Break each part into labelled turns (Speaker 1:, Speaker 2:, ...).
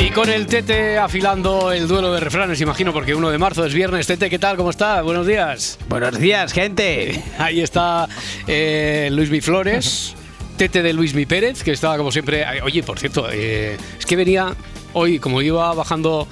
Speaker 1: Y con el Tete afilando el duelo de refranes, imagino, porque 1 de marzo es viernes. Tete, ¿qué tal? ¿Cómo está? Buenos días.
Speaker 2: Buenos días, gente.
Speaker 1: Ahí está eh, Luis Mi Flores, Tete de Luis Mi Pérez, que estaba como siempre. Oye, por cierto, eh, es que venía hoy, como iba bajando.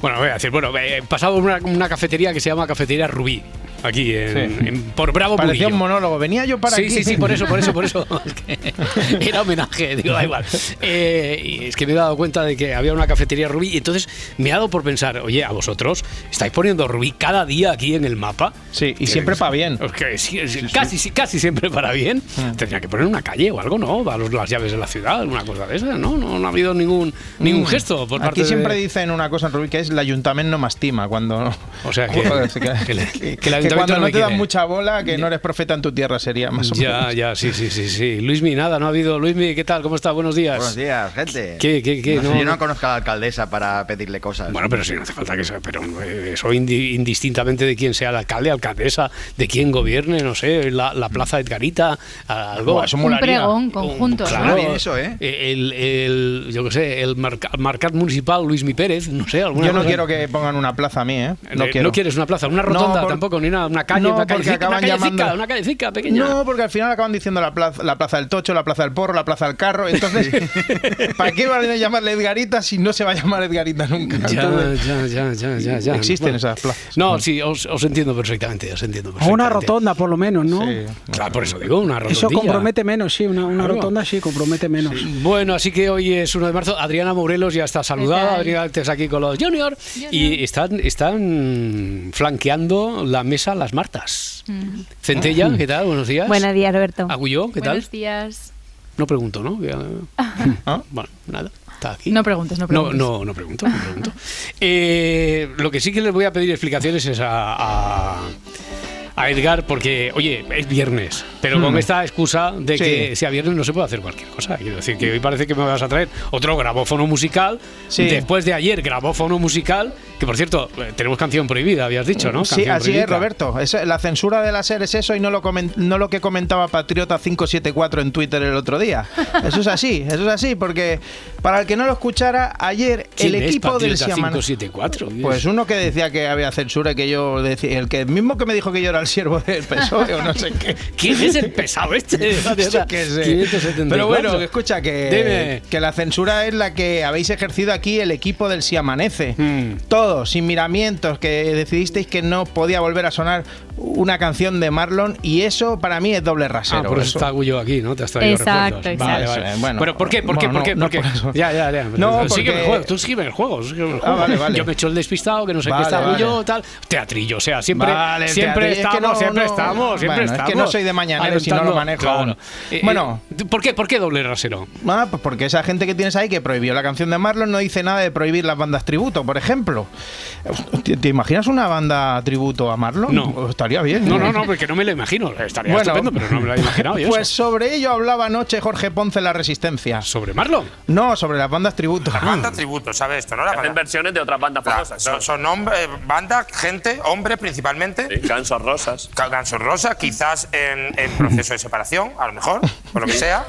Speaker 1: Bueno, voy a decir, bueno, eh, pasaba por una, una cafetería que se llama Cafetería Rubí, aquí en,
Speaker 2: Sí.
Speaker 1: en- por Bravo
Speaker 2: Parecía
Speaker 1: Murillo.
Speaker 2: un monólogo. Venía yo para
Speaker 1: sí,
Speaker 2: aquí.
Speaker 1: sí, sí, por eso, por eso, por eso. Era homenaje, digo, da igual. Eh, y es que me he dado cuenta de que había una cafetería Rubí y entonces me he dado por pensar, oye, a vosotros, ¿estáis poniendo Rubí cada día aquí en el mapa?
Speaker 2: Sí, y siempre para bien.
Speaker 1: Que sí, casi, casi siempre para bien.
Speaker 2: Mm.
Speaker 1: Tendría que poner una calle o algo, ¿no? A los- las llaves de la ciudad, una cosa de esa, ¿no? No, no ha habido ningún, ningún gesto por parte
Speaker 2: Mm. Aquí siempre
Speaker 1: de...
Speaker 2: dicen una cosa en Rubí que es el ayuntamiento no me estima cuando
Speaker 1: O sea, que-
Speaker 2: que,
Speaker 1: que-
Speaker 2: que cuando
Speaker 1: no
Speaker 2: no, te dan
Speaker 1: quiere.
Speaker 2: mucha bola que no eres profeta en tu tierra sería más o
Speaker 1: Ya,
Speaker 2: menos.
Speaker 1: ya, sí, sí, sí, sí. Luismi, nada, no ha habido. Luismi, ¿qué tal? ¿Cómo está? Buenos días.
Speaker 3: Buenos días, gente.
Speaker 1: ¿Qué, qué, qué?
Speaker 3: No
Speaker 1: No,
Speaker 3: yo no
Speaker 1: no.
Speaker 3: conozco a la alcaldesa para pedirle cosas.
Speaker 1: Bueno, pero sí, no hace falta que sea, pero eh, eso indi- indistintamente de quién sea el alcalde, alcaldesa, de quién gobierne, no sé, la, la plaza Edgarita, algo.
Speaker 2: Eso
Speaker 4: Un
Speaker 2: molaría.
Speaker 4: pregón conjunto,
Speaker 1: Claro,
Speaker 4: ¿no?
Speaker 3: Bien eso, ¿eh?
Speaker 1: El, el- yo qué sé, el marca- marcat municipal Luis Mi Pérez, no sé, alguna
Speaker 2: Yo no
Speaker 1: cosa.
Speaker 2: quiero que pongan una plaza a mí, ¿eh?
Speaker 1: Eh,
Speaker 2: quiero.
Speaker 1: quieres una plaza, una rotonda
Speaker 2: No, por-
Speaker 1: tampoco, ni nada, una calle,
Speaker 2: No,
Speaker 1: una
Speaker 2: porque
Speaker 1: callecita, una
Speaker 2: acaban
Speaker 1: callecita,
Speaker 2: llamando-
Speaker 1: una callecita pequeña.
Speaker 2: No, porque al final acaban diciendo la plaza, la plaza del Tocho, la plaza del Porro, la plaza del Carro. Entonces, ¿para qué van a llamarle Edgarita si no se va a llamar Edgarita nunca?
Speaker 1: Ya,
Speaker 2: Entonces,
Speaker 1: ya, ya, ya, ya, ya.
Speaker 2: Existen
Speaker 1: Bueno.
Speaker 2: esas plazas.
Speaker 1: No, sí, os, os entiendo perfectamente, os entiendo
Speaker 5: O
Speaker 1: perfectamente.
Speaker 5: una rotonda, por lo menos, ¿no?
Speaker 2: Sí.
Speaker 1: Claro, por eso digo, una rotondilla.
Speaker 5: Eso compromete menos, sí, una, una
Speaker 1: Claro.
Speaker 5: rotonda sí compromete menos.
Speaker 1: Bueno, así que hoy es 1 de marzo. Adriana Morelos ya está saludada. Adriana estás aquí con los Junior. Y están, están flanqueando la mesa las Martas. Centella, ¿qué tal? Buenos días.
Speaker 6: Buenos días, Roberto.
Speaker 1: Agulló, ¿qué tal?
Speaker 4: Buenos días.
Speaker 1: No pregunto, ¿no? Ya-
Speaker 2: ¿Ah?
Speaker 1: Bueno, nada. Está aquí.
Speaker 4: No preguntes, no
Speaker 1: No,
Speaker 4: preguntes.
Speaker 1: no, no pregunto, no pregunto. Eh, lo que sí que les voy a pedir explicaciones es a, a, a Edgar, porque, oye, es viernes, pero con esta excusa de
Speaker 2: Sí.
Speaker 1: que sea viernes no se puede hacer cualquier cosa. Quiero decir que hoy parece que me vas a traer otro grabófono musical.
Speaker 2: Sí.
Speaker 1: Después de ayer, grabófono musical, que por cierto, eh, tenemos canción prohibida, habías dicho, ¿no?
Speaker 2: Sí, así
Speaker 1: prohibida.
Speaker 2: es, Roberto. La censura de la SER es eso y no lo, no lo que comentaba Patriota 574 en Twitter el otro día. Eso es así, eso es así, porque para el que no lo escuchara, ayer
Speaker 1: ¿Quién
Speaker 2: el equipo del
Speaker 1: Patriota
Speaker 2: Siaman...
Speaker 1: 574?
Speaker 2: Pues uno que decía que había censura, que yo decía, el que mismo que me dijo que yo era el siervo del PSOE o no sé qué.
Speaker 1: ¿Quién es el pesado este?
Speaker 2: Sé.
Speaker 1: 574.
Speaker 2: Pero bueno, escucha que,
Speaker 1: Dime.
Speaker 2: que la censura es la que habéis ejercido aquí el equipo del Si Amanece.
Speaker 1: Hmm.
Speaker 2: Sin miramientos, que decidisteis que no podía volver a sonar una canción de Marlon y eso para mí es doble rasero.
Speaker 1: Ah, por eso
Speaker 2: Eso-
Speaker 1: está Agullo aquí, ¿no? Te has traído
Speaker 4: Exacto.
Speaker 1: Vale, vale.
Speaker 2: Bueno.
Speaker 1: Pero ¿por qué? ¿Por qué?
Speaker 2: Bueno,
Speaker 1: ¿Por qué?
Speaker 2: no,
Speaker 1: ¿Por qué?
Speaker 2: no por eso.
Speaker 1: Ya, ya, ya.
Speaker 2: No,
Speaker 1: Sígueme el
Speaker 2: porque-
Speaker 1: juego, tú sígueme el juego. sígueme el juego.
Speaker 2: vale, vale.
Speaker 1: Yo me echo el despistado, que no sé
Speaker 2: Vale,
Speaker 1: qué está
Speaker 2: vale.
Speaker 1: Agullo, tal. Teatrillo, o sea, siempre,
Speaker 2: Vale,
Speaker 1: siempre
Speaker 2: teatrillo. Es que
Speaker 1: estamos,
Speaker 2: no,
Speaker 1: siempre
Speaker 2: no.
Speaker 1: estamos, siempre
Speaker 2: Bueno, es que
Speaker 1: estamos.
Speaker 2: no soy de mañanero, si no lo manejo.
Speaker 1: Claro. Eh,
Speaker 2: Bueno.
Speaker 1: eh, ¿por qué, ¿por qué doble rasero?
Speaker 2: Ah, pues porque esa gente que tienes ahí que prohibió la canción de Marlon no dice nada de prohibir las bandas tributo, por ejemplo. ¿Te, te imaginas una banda tributo a Marlon?
Speaker 1: No.
Speaker 2: Estaría bien.
Speaker 1: No,
Speaker 2: ¿eh?
Speaker 1: no, no, porque no me lo imagino. Estaría
Speaker 2: Bueno,
Speaker 1: estupendo, pero no me lo he imaginado yo.
Speaker 2: Pues
Speaker 1: eso.
Speaker 2: sobre ello hablaba anoche Jorge Ponce en La Resistencia.
Speaker 1: ¿Sobre Marlon?
Speaker 2: No, sobre las bandas tributo.
Speaker 7: Banda tributo, ¿sabes esto, no? La
Speaker 8: Hacen
Speaker 7: banda,
Speaker 8: versiones de otras bandas
Speaker 7: Claro,
Speaker 8: famosas.
Speaker 7: son, son bandas, gente, hombres principalmente.
Speaker 8: Sí, Gansos Rosas.
Speaker 7: Gansos Rosas, quizás en, en proceso de separación, a lo mejor, por lo que sea.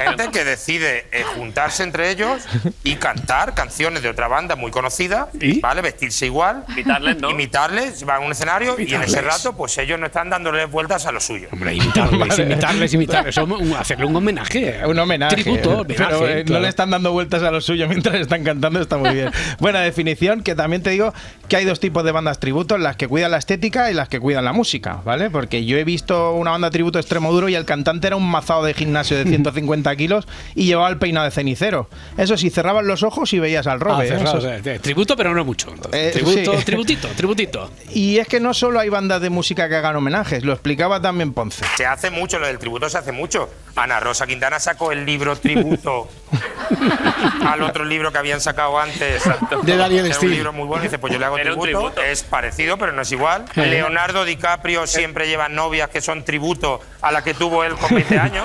Speaker 8: Gente que
Speaker 7: decide eh, juntarse entre ellos y cantar canciones de otra banda muy conocida,
Speaker 1: ¿Y?
Speaker 7: ¿vale? Vestirse igual.
Speaker 8: Imitarles, ¿no?
Speaker 7: Imitarles, van a un escenario y en ese rato, pues ellos no están dándole vueltas a lo suyo.
Speaker 1: Hombre, imitarles, imitarles, imitarles. Eso, un- hacerle un homenaje.
Speaker 2: Un homenaje.
Speaker 1: Tributo, homenaje.
Speaker 2: Pero eh, no
Speaker 1: claro.
Speaker 2: le están dando vueltas a lo suyo mientras están cantando, está muy bien. Buena definición, que también te digo que hay dos tipos de bandas tributo, las que cuidan la estética y las que cuidan la música, ¿vale? Porque yo he visto una banda tributo extremo duro y el cantante era un mazado de gimnasio de 150 kilos y llevaba el peinado de cenicero. Eso sí, cerrabas los ojos y veías al
Speaker 1: Ah,
Speaker 2: robe. ¿eh?
Speaker 1: cerrado,
Speaker 2: Eso-
Speaker 1: o sea, tributo, pero no mucho. entonces.
Speaker 2: Eh,
Speaker 1: tributo,
Speaker 2: sí.
Speaker 1: tributito, tributito.
Speaker 2: Y es que no solo hay bandas de música que hagan homenajes, lo explicaba también Ponce.
Speaker 7: Se hace mucho, lo del tributo se hace mucho. Ana Rosa Quintana sacó el libro Tributo al otro libro que habían sacado antes.
Speaker 1: De Daniel Steele.
Speaker 7: un libro muy bueno. Dice, pues yo le hago tributo.
Speaker 8: tributo.
Speaker 7: Es parecido, pero no es igual. Leonardo DiCaprio siempre lleva novias que son tributo a la que tuvo él con 20 años.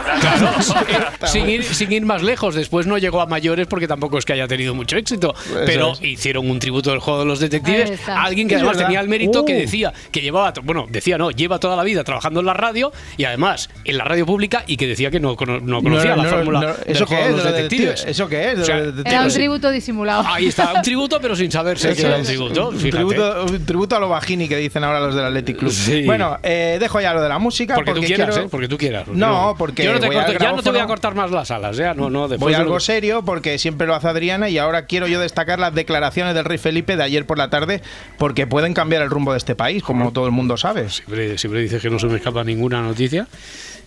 Speaker 1: sin, ir, sin ir más lejos, después no llegó a mayores porque tampoco es que haya tenido mucho éxito, pero
Speaker 2: es. hicieron
Speaker 1: un tributo del juego de los detectives alguien que además tenía el mérito que
Speaker 2: Uh.
Speaker 1: decía que llevaba, bueno, decía no, lleva toda la vida trabajando en la radio y además en la radio pública y que decía que no, no conocía
Speaker 2: No,
Speaker 1: la
Speaker 2: no,
Speaker 1: fórmula
Speaker 2: ¿Eso qué es?
Speaker 1: los
Speaker 2: ¿De los
Speaker 1: detectives.
Speaker 2: ¿Eso qué es?
Speaker 1: O sea,
Speaker 9: Era un tributo disimulado.
Speaker 1: Ahí está, un tributo pero sin saberse que era un tributo.
Speaker 2: Un tributo, un tributo a lo bajini que dicen ahora los del Athletic Club.
Speaker 1: Sí.
Speaker 2: Bueno, eh, dejo ya lo de la música.
Speaker 1: Porque, tú quieras,
Speaker 2: quiero-
Speaker 1: ¿eh? Porque tú quieras.
Speaker 2: No, porque
Speaker 1: Yo no te
Speaker 2: voy al
Speaker 1: corto- ya no te voy a cortar más las alas, ya. No, no,
Speaker 2: Voy a algo serio porque siempre lo hace Adriana y ahora quiero yo destacar las declaraciones del rey Felipe de ayer por la tarde porque pueden cambiar el rumbo de este país, como todo el mundo sabe.
Speaker 1: Siempre, siempre dices que no se me escapa ninguna noticia.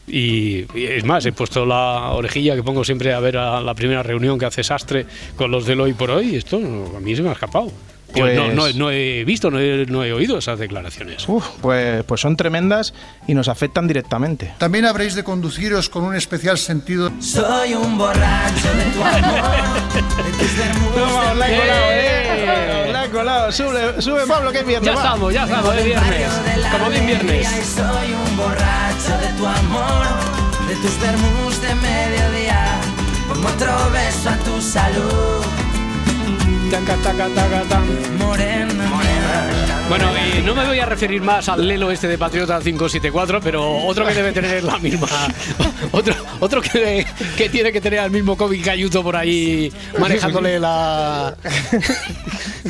Speaker 1: Y, y es más, he puesto la orejilla que pongo siempre a ver a la primera reunión que hace Sastre con los del hoy por hoy. Esto a mí se me ha escapado. Yo
Speaker 2: Pues-
Speaker 1: no, no- no he visto, no he, no he oído esas declaraciones.
Speaker 2: Uf, pues, pues son tremendas y nos afectan directamente.
Speaker 4: También habréis de conduciros con un especial sentido.
Speaker 6: Soy un borracho de tu amor, de tus
Speaker 2: Vamos, la he colado,
Speaker 1: ¡Eh!
Speaker 2: eh. La he colado. Sube, sube Pablo, que es viernes.
Speaker 1: Ya
Speaker 2: va.
Speaker 1: estamos, ya estamos, es viernes. Como bien viernes.
Speaker 6: Soy un borracho de tu amor, de tus vermus de mediodía. Pongo otro beso a tu salud,
Speaker 1: Taca, taca, taca, tan.
Speaker 6: morena, morena.
Speaker 1: Bueno, y no me voy a referir más al Lelo este de Patriota 574, pero otro que debe tener la misma. Otro, otro que, que tiene que tener al mismo Kobe Cayuto por ahí manejándole la.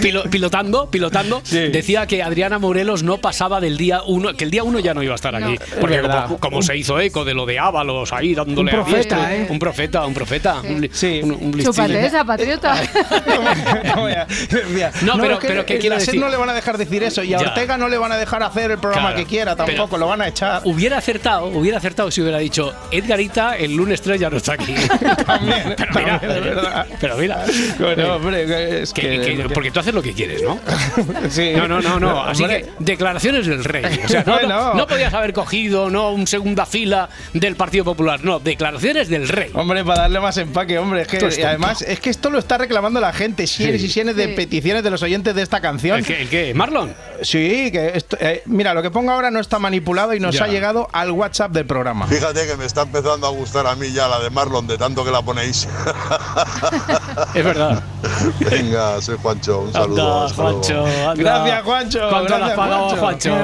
Speaker 1: Pilo- pilotando, pilotando. Decía que Adriana Morelos no pasaba del día uno, que el día uno ya no iba a estar aquí. Porque como, como se hizo eco de lo de Ábalos ahí dándole
Speaker 5: Un
Speaker 1: a
Speaker 5: profeta,
Speaker 1: diestra.
Speaker 5: ¿eh?
Speaker 1: Un profeta, un profeta. Un,
Speaker 2: Sí.
Speaker 1: un, un.
Speaker 9: Chúpate esa, patriota.
Speaker 2: No, voy a- mira,
Speaker 1: No, pero-
Speaker 2: es que
Speaker 1: pero ¿qué
Speaker 2: a
Speaker 1: quiero decir?
Speaker 2: no le van a dejar decir eso y a
Speaker 1: Ya.
Speaker 2: Ortega no le van a dejar hacer el programa
Speaker 1: Claro,
Speaker 2: que quiera tampoco, lo van a echar.
Speaker 1: Hubiera acertado, hubiera acertado si hubiera dicho Edgarita el lunes 3 ya no está aquí.
Speaker 2: También,
Speaker 1: pero mira,
Speaker 2: también, es verdad.
Speaker 1: pero mira.
Speaker 2: Bueno, hombre, es
Speaker 1: Que-
Speaker 2: que,
Speaker 1: que- porque tú haces lo que quieres, ¿no?
Speaker 2: sí.
Speaker 1: No, no, no, no. Así
Speaker 2: Hombre,
Speaker 1: que declaraciones del rey. O sea, no, no-
Speaker 2: Bueno.
Speaker 1: no podías haber cogido no un segunda fila del Partido Popular. No, declaraciones del rey.
Speaker 2: Hombre, para darle más empaque, hombre. Es que,
Speaker 1: es
Speaker 2: además, es que esto lo está reclamando la gente. Sienes
Speaker 1: Sí.
Speaker 2: y sienes de
Speaker 9: Sí.
Speaker 2: peticiones de los oyentes de esta canción.
Speaker 1: ¿El qué? el qué? ¿Marlon?
Speaker 2: Sí, que esto- eh, mira, lo que pongo ahora no está manipulado y nos
Speaker 1: Ya.
Speaker 2: ha llegado al WhatsApp del programa.
Speaker 10: Fíjate que me está empezando a gustar a mí ya la de Marlon, de tanto que la ponéis.
Speaker 1: Es verdad.
Speaker 10: Venga, soy Juancho, un saludo.
Speaker 1: Anda. Juancho. anda.
Speaker 2: Gracias, Juancho.
Speaker 1: ¿Cuánto le has
Speaker 2: gracias,
Speaker 1: pagado a Juancho?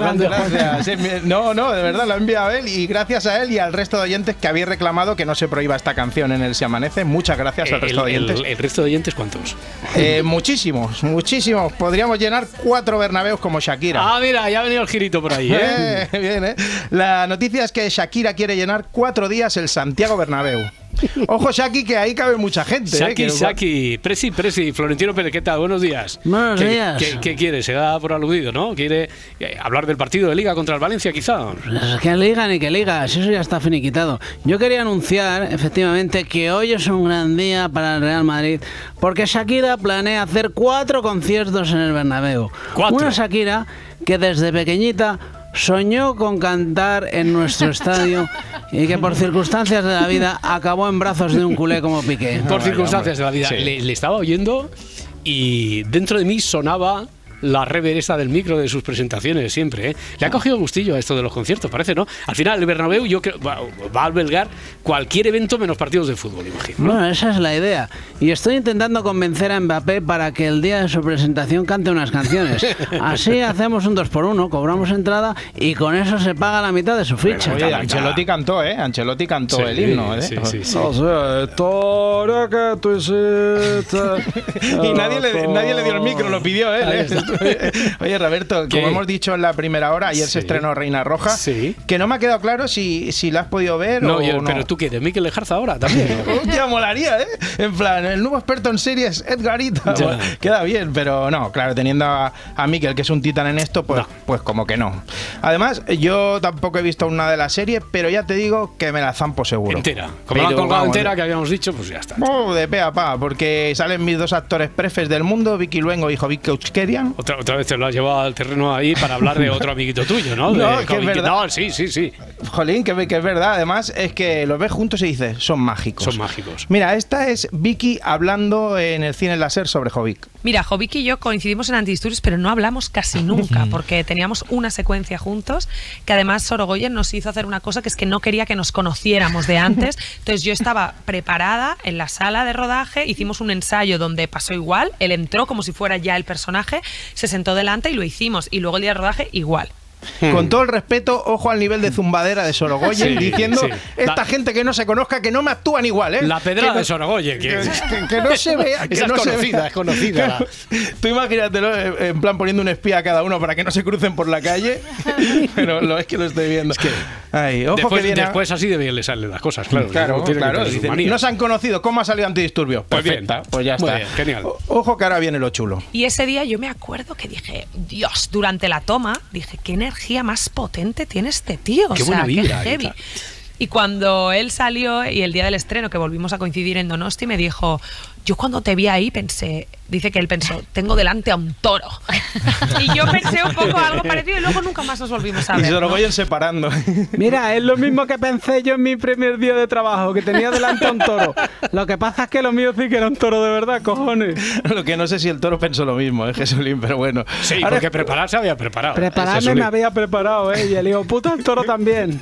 Speaker 2: Mi- No, no, de verdad lo ha enviado él y gracias a él y al resto de oyentes que habéis reclamado que no se prohíba esta canción en el Se Amanece. Muchas gracias al resto de
Speaker 1: el-
Speaker 2: oyentes.
Speaker 1: el resto de oyentes cuántos?
Speaker 2: Eh, muchísimos, muchísimos. Podríamos llenar cuatro Bernabeos como Shakira.
Speaker 1: Ah, mira, ya ha venido el girito por ahí. Eh,
Speaker 2: bien, ¿eh? La noticia es que Shakira quiere llenar cuatro días el Santiago Bernabéu. Ojo, Shaki, que ahí cabe mucha gente. ¿eh?
Speaker 1: Saki,
Speaker 2: Que-
Speaker 1: Saki, Presi, Presi, Florentino Pérez, ¿qué tal? Buenos días.
Speaker 5: Buenos
Speaker 1: ¿Qué,
Speaker 5: días.
Speaker 1: ¿qué, qué quiere? Se da por aludido, ¿no? ¿Quiere eh, hablar del partido de Liga contra el Valencia, quizá?
Speaker 5: Pues Que liga ni que liga, si eso ya está finiquitado. Yo quería anunciar, efectivamente, que hoy es un gran día para el Real Madrid, porque Shakira planea hacer cuatro conciertos en el Bernabéu.
Speaker 1: ¿Cuatro?
Speaker 5: Una Shakira que desde pequeñita soñó con cantar en nuestro estadio y que por circunstancias de la vida acabó en brazos de un culé como Piqué.
Speaker 1: Por circunstancias de la vida.
Speaker 2: Sí.
Speaker 1: Le, le estaba oyendo y dentro de mí sonaba la rever esta del micro de sus presentaciones siempre. ¿eh? Le ha cogido gustillo a esto de los conciertos, parece, ¿no? Al final el Bernabéu yo creo va, va a albergar cualquier evento menos partidos de fútbol, imagino. ¿no?
Speaker 5: Bueno, esa es la idea. Y estoy intentando convencer a Mbappé para que el día de su presentación cante unas canciones. Así hacemos un 2 por 1 cobramos entrada y con eso se paga la mitad de su ficha.
Speaker 2: Oye, Ancelotti cantó, ¿eh? Ancelotti cantó
Speaker 1: Sí,
Speaker 2: el himno, ¿eh?
Speaker 1: sí, sí, sí.
Speaker 5: O sea, historia que tú hiciste.
Speaker 2: Y nadie le, nadie le dio el micro, lo pidió él. ¿eh? Oye, Roberto,
Speaker 1: ¿Qué?
Speaker 2: como hemos dicho en la primera hora, ayer
Speaker 1: Sí.
Speaker 2: se estrenó Reina Roja,
Speaker 1: Sí.
Speaker 2: que no me ha quedado claro si, si la has podido ver
Speaker 1: No,
Speaker 2: o
Speaker 1: yo-
Speaker 2: no.
Speaker 1: pero tú quieres, Miquel Lejarza ahora también.
Speaker 2: Hostia, molaría, ¿eh? En plan, el nuevo experto en series, Edgarita. Bueno, queda bien, pero no, claro, teniendo a, a Miquel, que es un titán en esto, pues,
Speaker 1: No.
Speaker 2: pues como que no. Además, yo tampoco he visto una de las series, pero ya te digo que me la zampo seguro.
Speaker 1: entera. Como la han
Speaker 2: Pero
Speaker 1: colgado
Speaker 2: vamos,
Speaker 1: entera, que habíamos dicho, pues ya está.
Speaker 2: Oh, de pe a pa, porque salen mis dos actores prefes del mundo, Vicky Luengo y Jovic Keuchkerian.
Speaker 1: Otra, otra vez te lo has llevado al terreno ahí para hablar de otro amiguito tuyo, ¿no?
Speaker 2: No,
Speaker 1: De
Speaker 2: que es verdad.
Speaker 1: No, sí, sí, sí.
Speaker 2: Jolín, que, que es verdad. Además, es que los ves juntos y dices, son mágicos.
Speaker 1: Son mágicos.
Speaker 2: Mira, esta es Vicky hablando en el cine láser sobre Jovic.
Speaker 9: Mira, Jovic y yo coincidimos en Antidisturbios, pero no hablamos casi nunca, porque teníamos una secuencia juntos, que además Sorogoyen nos hizo hacer una cosa que es que no quería que nos conociéramos de antes. Entonces yo estaba preparada en la sala de rodaje, hicimos un ensayo donde pasó igual, él entró como si fuera ya el personaje, se sentó delante y lo hicimos. Y luego el día de rodaje igual.
Speaker 2: Con todo el respeto, ojo al nivel de zumbadera de Sorogoyen,
Speaker 1: Sí,
Speaker 2: diciendo
Speaker 1: sí.
Speaker 2: esta
Speaker 1: La-
Speaker 2: gente que no se conozca, que no me actúan igual, ¿eh?
Speaker 1: La pedrada
Speaker 2: Que no-
Speaker 1: de Sorogoyen. Que,
Speaker 2: que- que no se vea. Que
Speaker 1: Esa
Speaker 2: no
Speaker 1: es
Speaker 2: se
Speaker 1: conocida,
Speaker 2: vea.
Speaker 1: es conocida. la-
Speaker 2: Tú imagínatelo eh, en plan poniendo un espía a cada uno para que no se crucen por la calle. Pero lo es que lo estoy viendo. Ay, ojo
Speaker 1: después,
Speaker 2: que viene.
Speaker 1: después así de bien le salen las cosas, claro.
Speaker 2: Claro, dicen, no se han conocido. ¿Cómo ha salido antidisturbios?
Speaker 1: Pues bien.
Speaker 2: Pues ya
Speaker 1: Muy
Speaker 2: está.
Speaker 1: bien, genial.
Speaker 2: O- Ojo que ahora viene lo chulo.
Speaker 9: Y ese día yo me acuerdo que dije, Dios, durante la toma, dije, qué energía más potente tiene este tío.
Speaker 1: Qué
Speaker 9: o sea,
Speaker 1: buena vibra,
Speaker 9: qué heavy. Y cuando él salió y el día del estreno, que volvimos a coincidir en Donosti, me dijo, yo cuando te vi ahí pensé, dice que él pensó, tengo delante a un toro. y yo pensé un poco algo parecido y luego nunca más nos volvimos a
Speaker 2: Y
Speaker 9: ver. ¿no?
Speaker 2: Sorogoyen separando.
Speaker 5: Mira, es lo mismo que pensé yo en mi primer día de trabajo, que tenía delante a un toro. Lo que pasa es que lo mío sí que era un toro de verdad, cojones.
Speaker 2: lo que no sé si el toro pensó lo mismo, ¿eh, Jesulín? Pero bueno.
Speaker 1: Sí,
Speaker 2: Ahora-
Speaker 1: porque prepararse había preparado.
Speaker 5: Prepararme
Speaker 1: Jesulín.
Speaker 5: me había preparado, ¿eh? Y el hijo puta el toro también.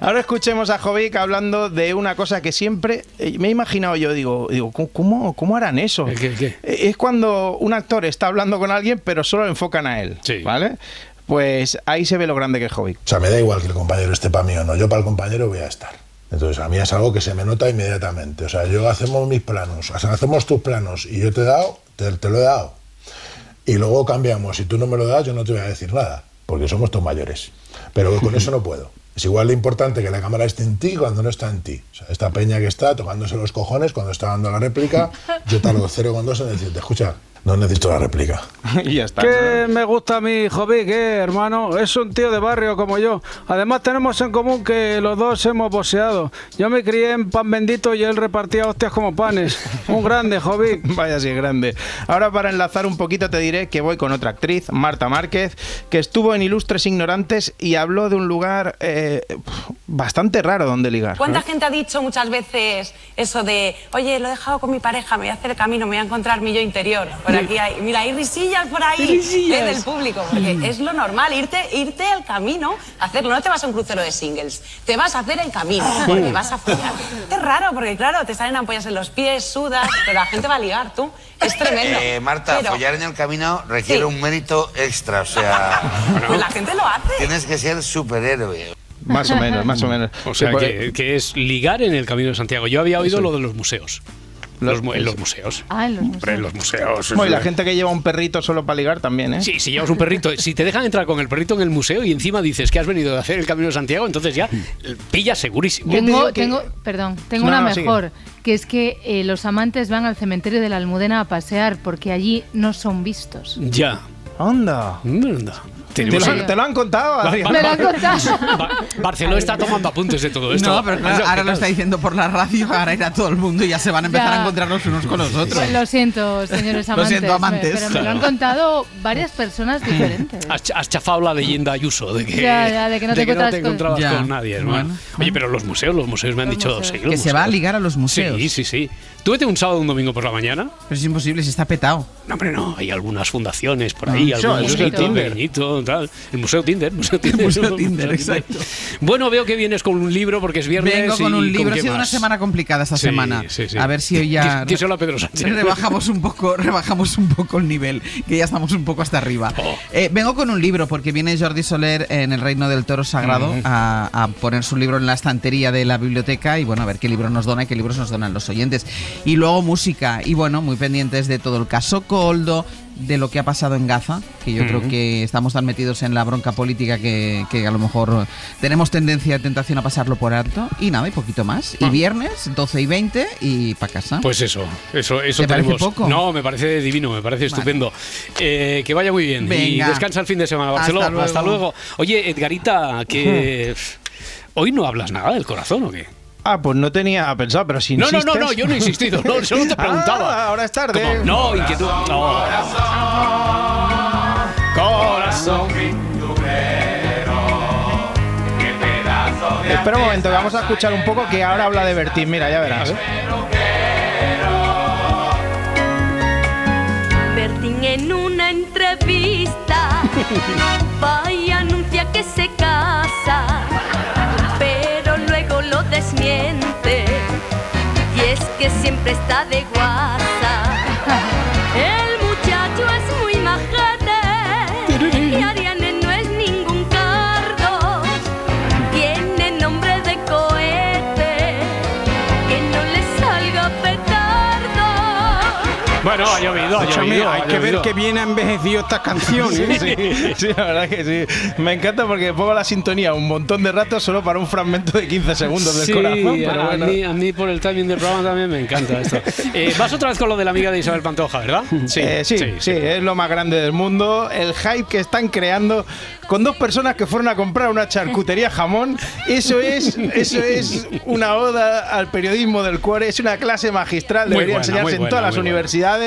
Speaker 2: Ahora escuchemos a Jovic hablando de una cosa que siempre eh, me he imaginado yo, digo, digo ¿cómo- ¿cómo, harán eso?
Speaker 1: ¿El qué, qué?
Speaker 2: Eh, Es cuando un actor está hablando con alguien, pero solo enfocan a él, ¿vale? Pues ahí se ve lo grande que es Jovic.
Speaker 11: O sea, me da igual que el compañero esté para mí o no. Yo para el compañero voy a estar. Entonces, a mí es algo que se me nota inmediatamente. O sea, yo hacemos mis planos, o sea, hacemos tus planos y yo te he dado, te, te lo he dado. Y luego cambiamos. Si tú no me lo das, yo no te voy a decir nada, porque somos tus mayores. Pero con eso no puedo. Es igual de importante que la cámara esté en ti cuando no está en ti. O sea, esta peña que está tocándose los cojones cuando está dando la réplica, yo tardo 0,2 en decirte, escucha, no necesito la réplica.
Speaker 2: y ya está.
Speaker 5: ¿Qué me gusta mí, Jovic, eh, hermano? Es un tío de barrio como yo. Además tenemos en común que los dos hemos boxeado. Yo me crié en pan bendito y él repartía hostias como panes. Un grande, Jovic.
Speaker 2: Vaya si es grande. Ahora para enlazar un poquito te diré que voy con otra actriz, Marta Márquez, que estuvo en Ilustres Ignorantes y habló de un lugar eh, bastante raro donde ligar.
Speaker 12: ¿Cuánta gente ha dicho muchas veces eso de, oye, lo he dejado con mi pareja, me voy a hacer el camino, me voy a encontrar mi yo interior? Por aquí hay, mira, hay risillas por ahí
Speaker 5: Risillas.
Speaker 12: eh, del público, porque es lo normal, irte, irte al camino, hacerlo. No te vas a un crucero de singles, te vas a hacer el camino, porque vas a follar. Es raro, porque claro, te salen ampollas en los pies, sudas, pero la gente va a ligar, tú. Es tremendo.
Speaker 13: Eh, Marta,
Speaker 12: Pero-
Speaker 13: follar en el camino requiere
Speaker 12: Sí.
Speaker 13: un mérito extra, o sea,
Speaker 12: Pues la gente lo hace.
Speaker 13: tienes que ser superhéroe.
Speaker 2: Más o menos, más o menos.
Speaker 1: O sea,
Speaker 2: Sí,
Speaker 1: que, que es ligar en el Camino de Santiago. Yo había oído
Speaker 2: Eso.
Speaker 1: lo de los museos. Los, en los museos.
Speaker 14: Ah, en los
Speaker 1: Hombre, en los museos.
Speaker 2: Bueno, y la gente que lleva un perrito solo para ligar también, ¿eh?
Speaker 1: Sí, si llevas un perrito, si te dejan entrar con el perrito en el museo y encima dices que has venido a hacer el Camino de Santiago, entonces ya pillas segurísimo.
Speaker 14: Tengo, tengo, perdón, tengo
Speaker 1: No,
Speaker 14: una
Speaker 1: no, sigue.
Speaker 14: mejor, que es que eh, los amantes van al cementerio de la Almudena a pasear porque allí no son vistos.
Speaker 1: Ya.
Speaker 2: Anda.
Speaker 1: Anda.
Speaker 2: ¿Te lo, han- te lo han contado, Adrián?
Speaker 14: Me lo han contado.
Speaker 1: Ba- Barcelona está tomando apuntes de todo esto.
Speaker 15: No, pero claro,
Speaker 1: ¿Qué
Speaker 15: ahora lo está diciendo por la radio, ahora irá todo el mundo y ya se van a empezar
Speaker 14: Ya.
Speaker 15: a encontrar los unos con los otros.
Speaker 14: Lo siento, señores
Speaker 15: Lo
Speaker 14: amantes.
Speaker 15: siento, amantes.
Speaker 14: Pero me lo han
Speaker 1: Claro.
Speaker 14: contado varias personas diferentes.
Speaker 1: Has, has chafado la leyenda Ayuso de que,
Speaker 14: Ya, ya, de que no te encontrabas con-
Speaker 1: encontrabas
Speaker 15: Ya.
Speaker 1: con nadie, hermano.
Speaker 15: Bueno.
Speaker 1: Oye, pero los museos, los museos me han dicho
Speaker 14: museos.
Speaker 1: sí,
Speaker 15: Que
Speaker 1: los
Speaker 15: se va a
Speaker 1: museos.
Speaker 15: ligar a los museos.
Speaker 1: Sí, sí, sí. Tú vete un sábado o un domingo por la mañana.
Speaker 15: Pero es imposible, si está petado.
Speaker 1: No, hombre, no. Hay algunas fundaciones por ahí,
Speaker 15: Ah,
Speaker 1: algún
Speaker 2: es el
Speaker 1: museito
Speaker 2: Tinder.
Speaker 1: tal. El Museo Tinder. Museo Tinder,
Speaker 15: Museo Tinder, exacto.
Speaker 1: Bueno, veo que vienes con un libro porque es viernes.
Speaker 15: Vengo con
Speaker 1: y
Speaker 15: un libro. Ha sido una semana complicada esta
Speaker 1: Sí,
Speaker 15: semana.
Speaker 1: sí, sí.
Speaker 15: A ver si hoy ya.
Speaker 1: Dí- díselo a Pedro Sánchez.
Speaker 15: Rebajamos un poco, rebajamos un poco el nivel, que ya estamos un poco hasta arriba.
Speaker 1: Oh.
Speaker 15: Eh, vengo con un libro porque viene Jordi Soler en el Reino del Toro Sagrado a, a poner su libro en la estantería de la biblioteca y bueno, a ver qué libros nos dona y qué libros nos donan los oyentes. Y luego música y bueno, muy pendientes de todo el caso Coldo, de lo que ha pasado en Gaza, que yo creo que estamos tan metidos en la bronca política que, que a lo mejor tenemos tendencia, tentación a pasarlo por alto. Y nada, y poquito más. Y viernes, 12 y 20 y para casa.
Speaker 1: Ah. Pues eso, eso, eso
Speaker 15: ¿Te parece
Speaker 1: tenemos.
Speaker 15: poco?
Speaker 1: No, me parece divino, me parece estupendo. Eh, que vaya muy bien. Y descansa el fin de semana, Barcelona. Hasta
Speaker 15: luego.
Speaker 1: luego. Oye, Edgarita, que hoy no hablas nada del corazón, ¿o qué?
Speaker 2: Ah, pues no tenía pensado, pero si
Speaker 1: No, no, no, no, yo no he insistido, no, solo te preguntaba.
Speaker 2: Ah, ahora es tarde.
Speaker 1: Como, no, inquietud. No. corazón.
Speaker 2: Espera un momento, que vamos a escuchar un poco que ahora habla de Bertín. Mira, ya verás.
Speaker 16: Bertín en una entrevista va y anuncia que se casa, siempre está de guasa.
Speaker 1: Bueno, ha llovido, ha
Speaker 2: Escúchame,
Speaker 1: llovido.
Speaker 2: hay
Speaker 1: ha
Speaker 2: que ver que bien ha envejecido estas canciones.
Speaker 1: Sí.
Speaker 2: Sí, sí, la verdad que sí. Me encanta porque pongo la sintonía un montón de rato solo para un fragmento de 15 segundos del
Speaker 1: Sí,
Speaker 2: corazón. Pero
Speaker 1: a,
Speaker 2: bueno.
Speaker 1: mí, a mí por el timing del programa también me encanta esto. Eh, vas otra vez con lo de la amiga de Isabel Pantoja, ¿verdad?
Speaker 2: Eh, sí, sí, es lo más grande del mundo. El hype que están creando con dos personas que fueron a comprar una charcutería jamón. Eso es, eso es una oda al periodismo del cuore. Es una clase magistral. Debería
Speaker 1: buena,
Speaker 2: enseñarse en todas las
Speaker 1: buena.
Speaker 2: universidades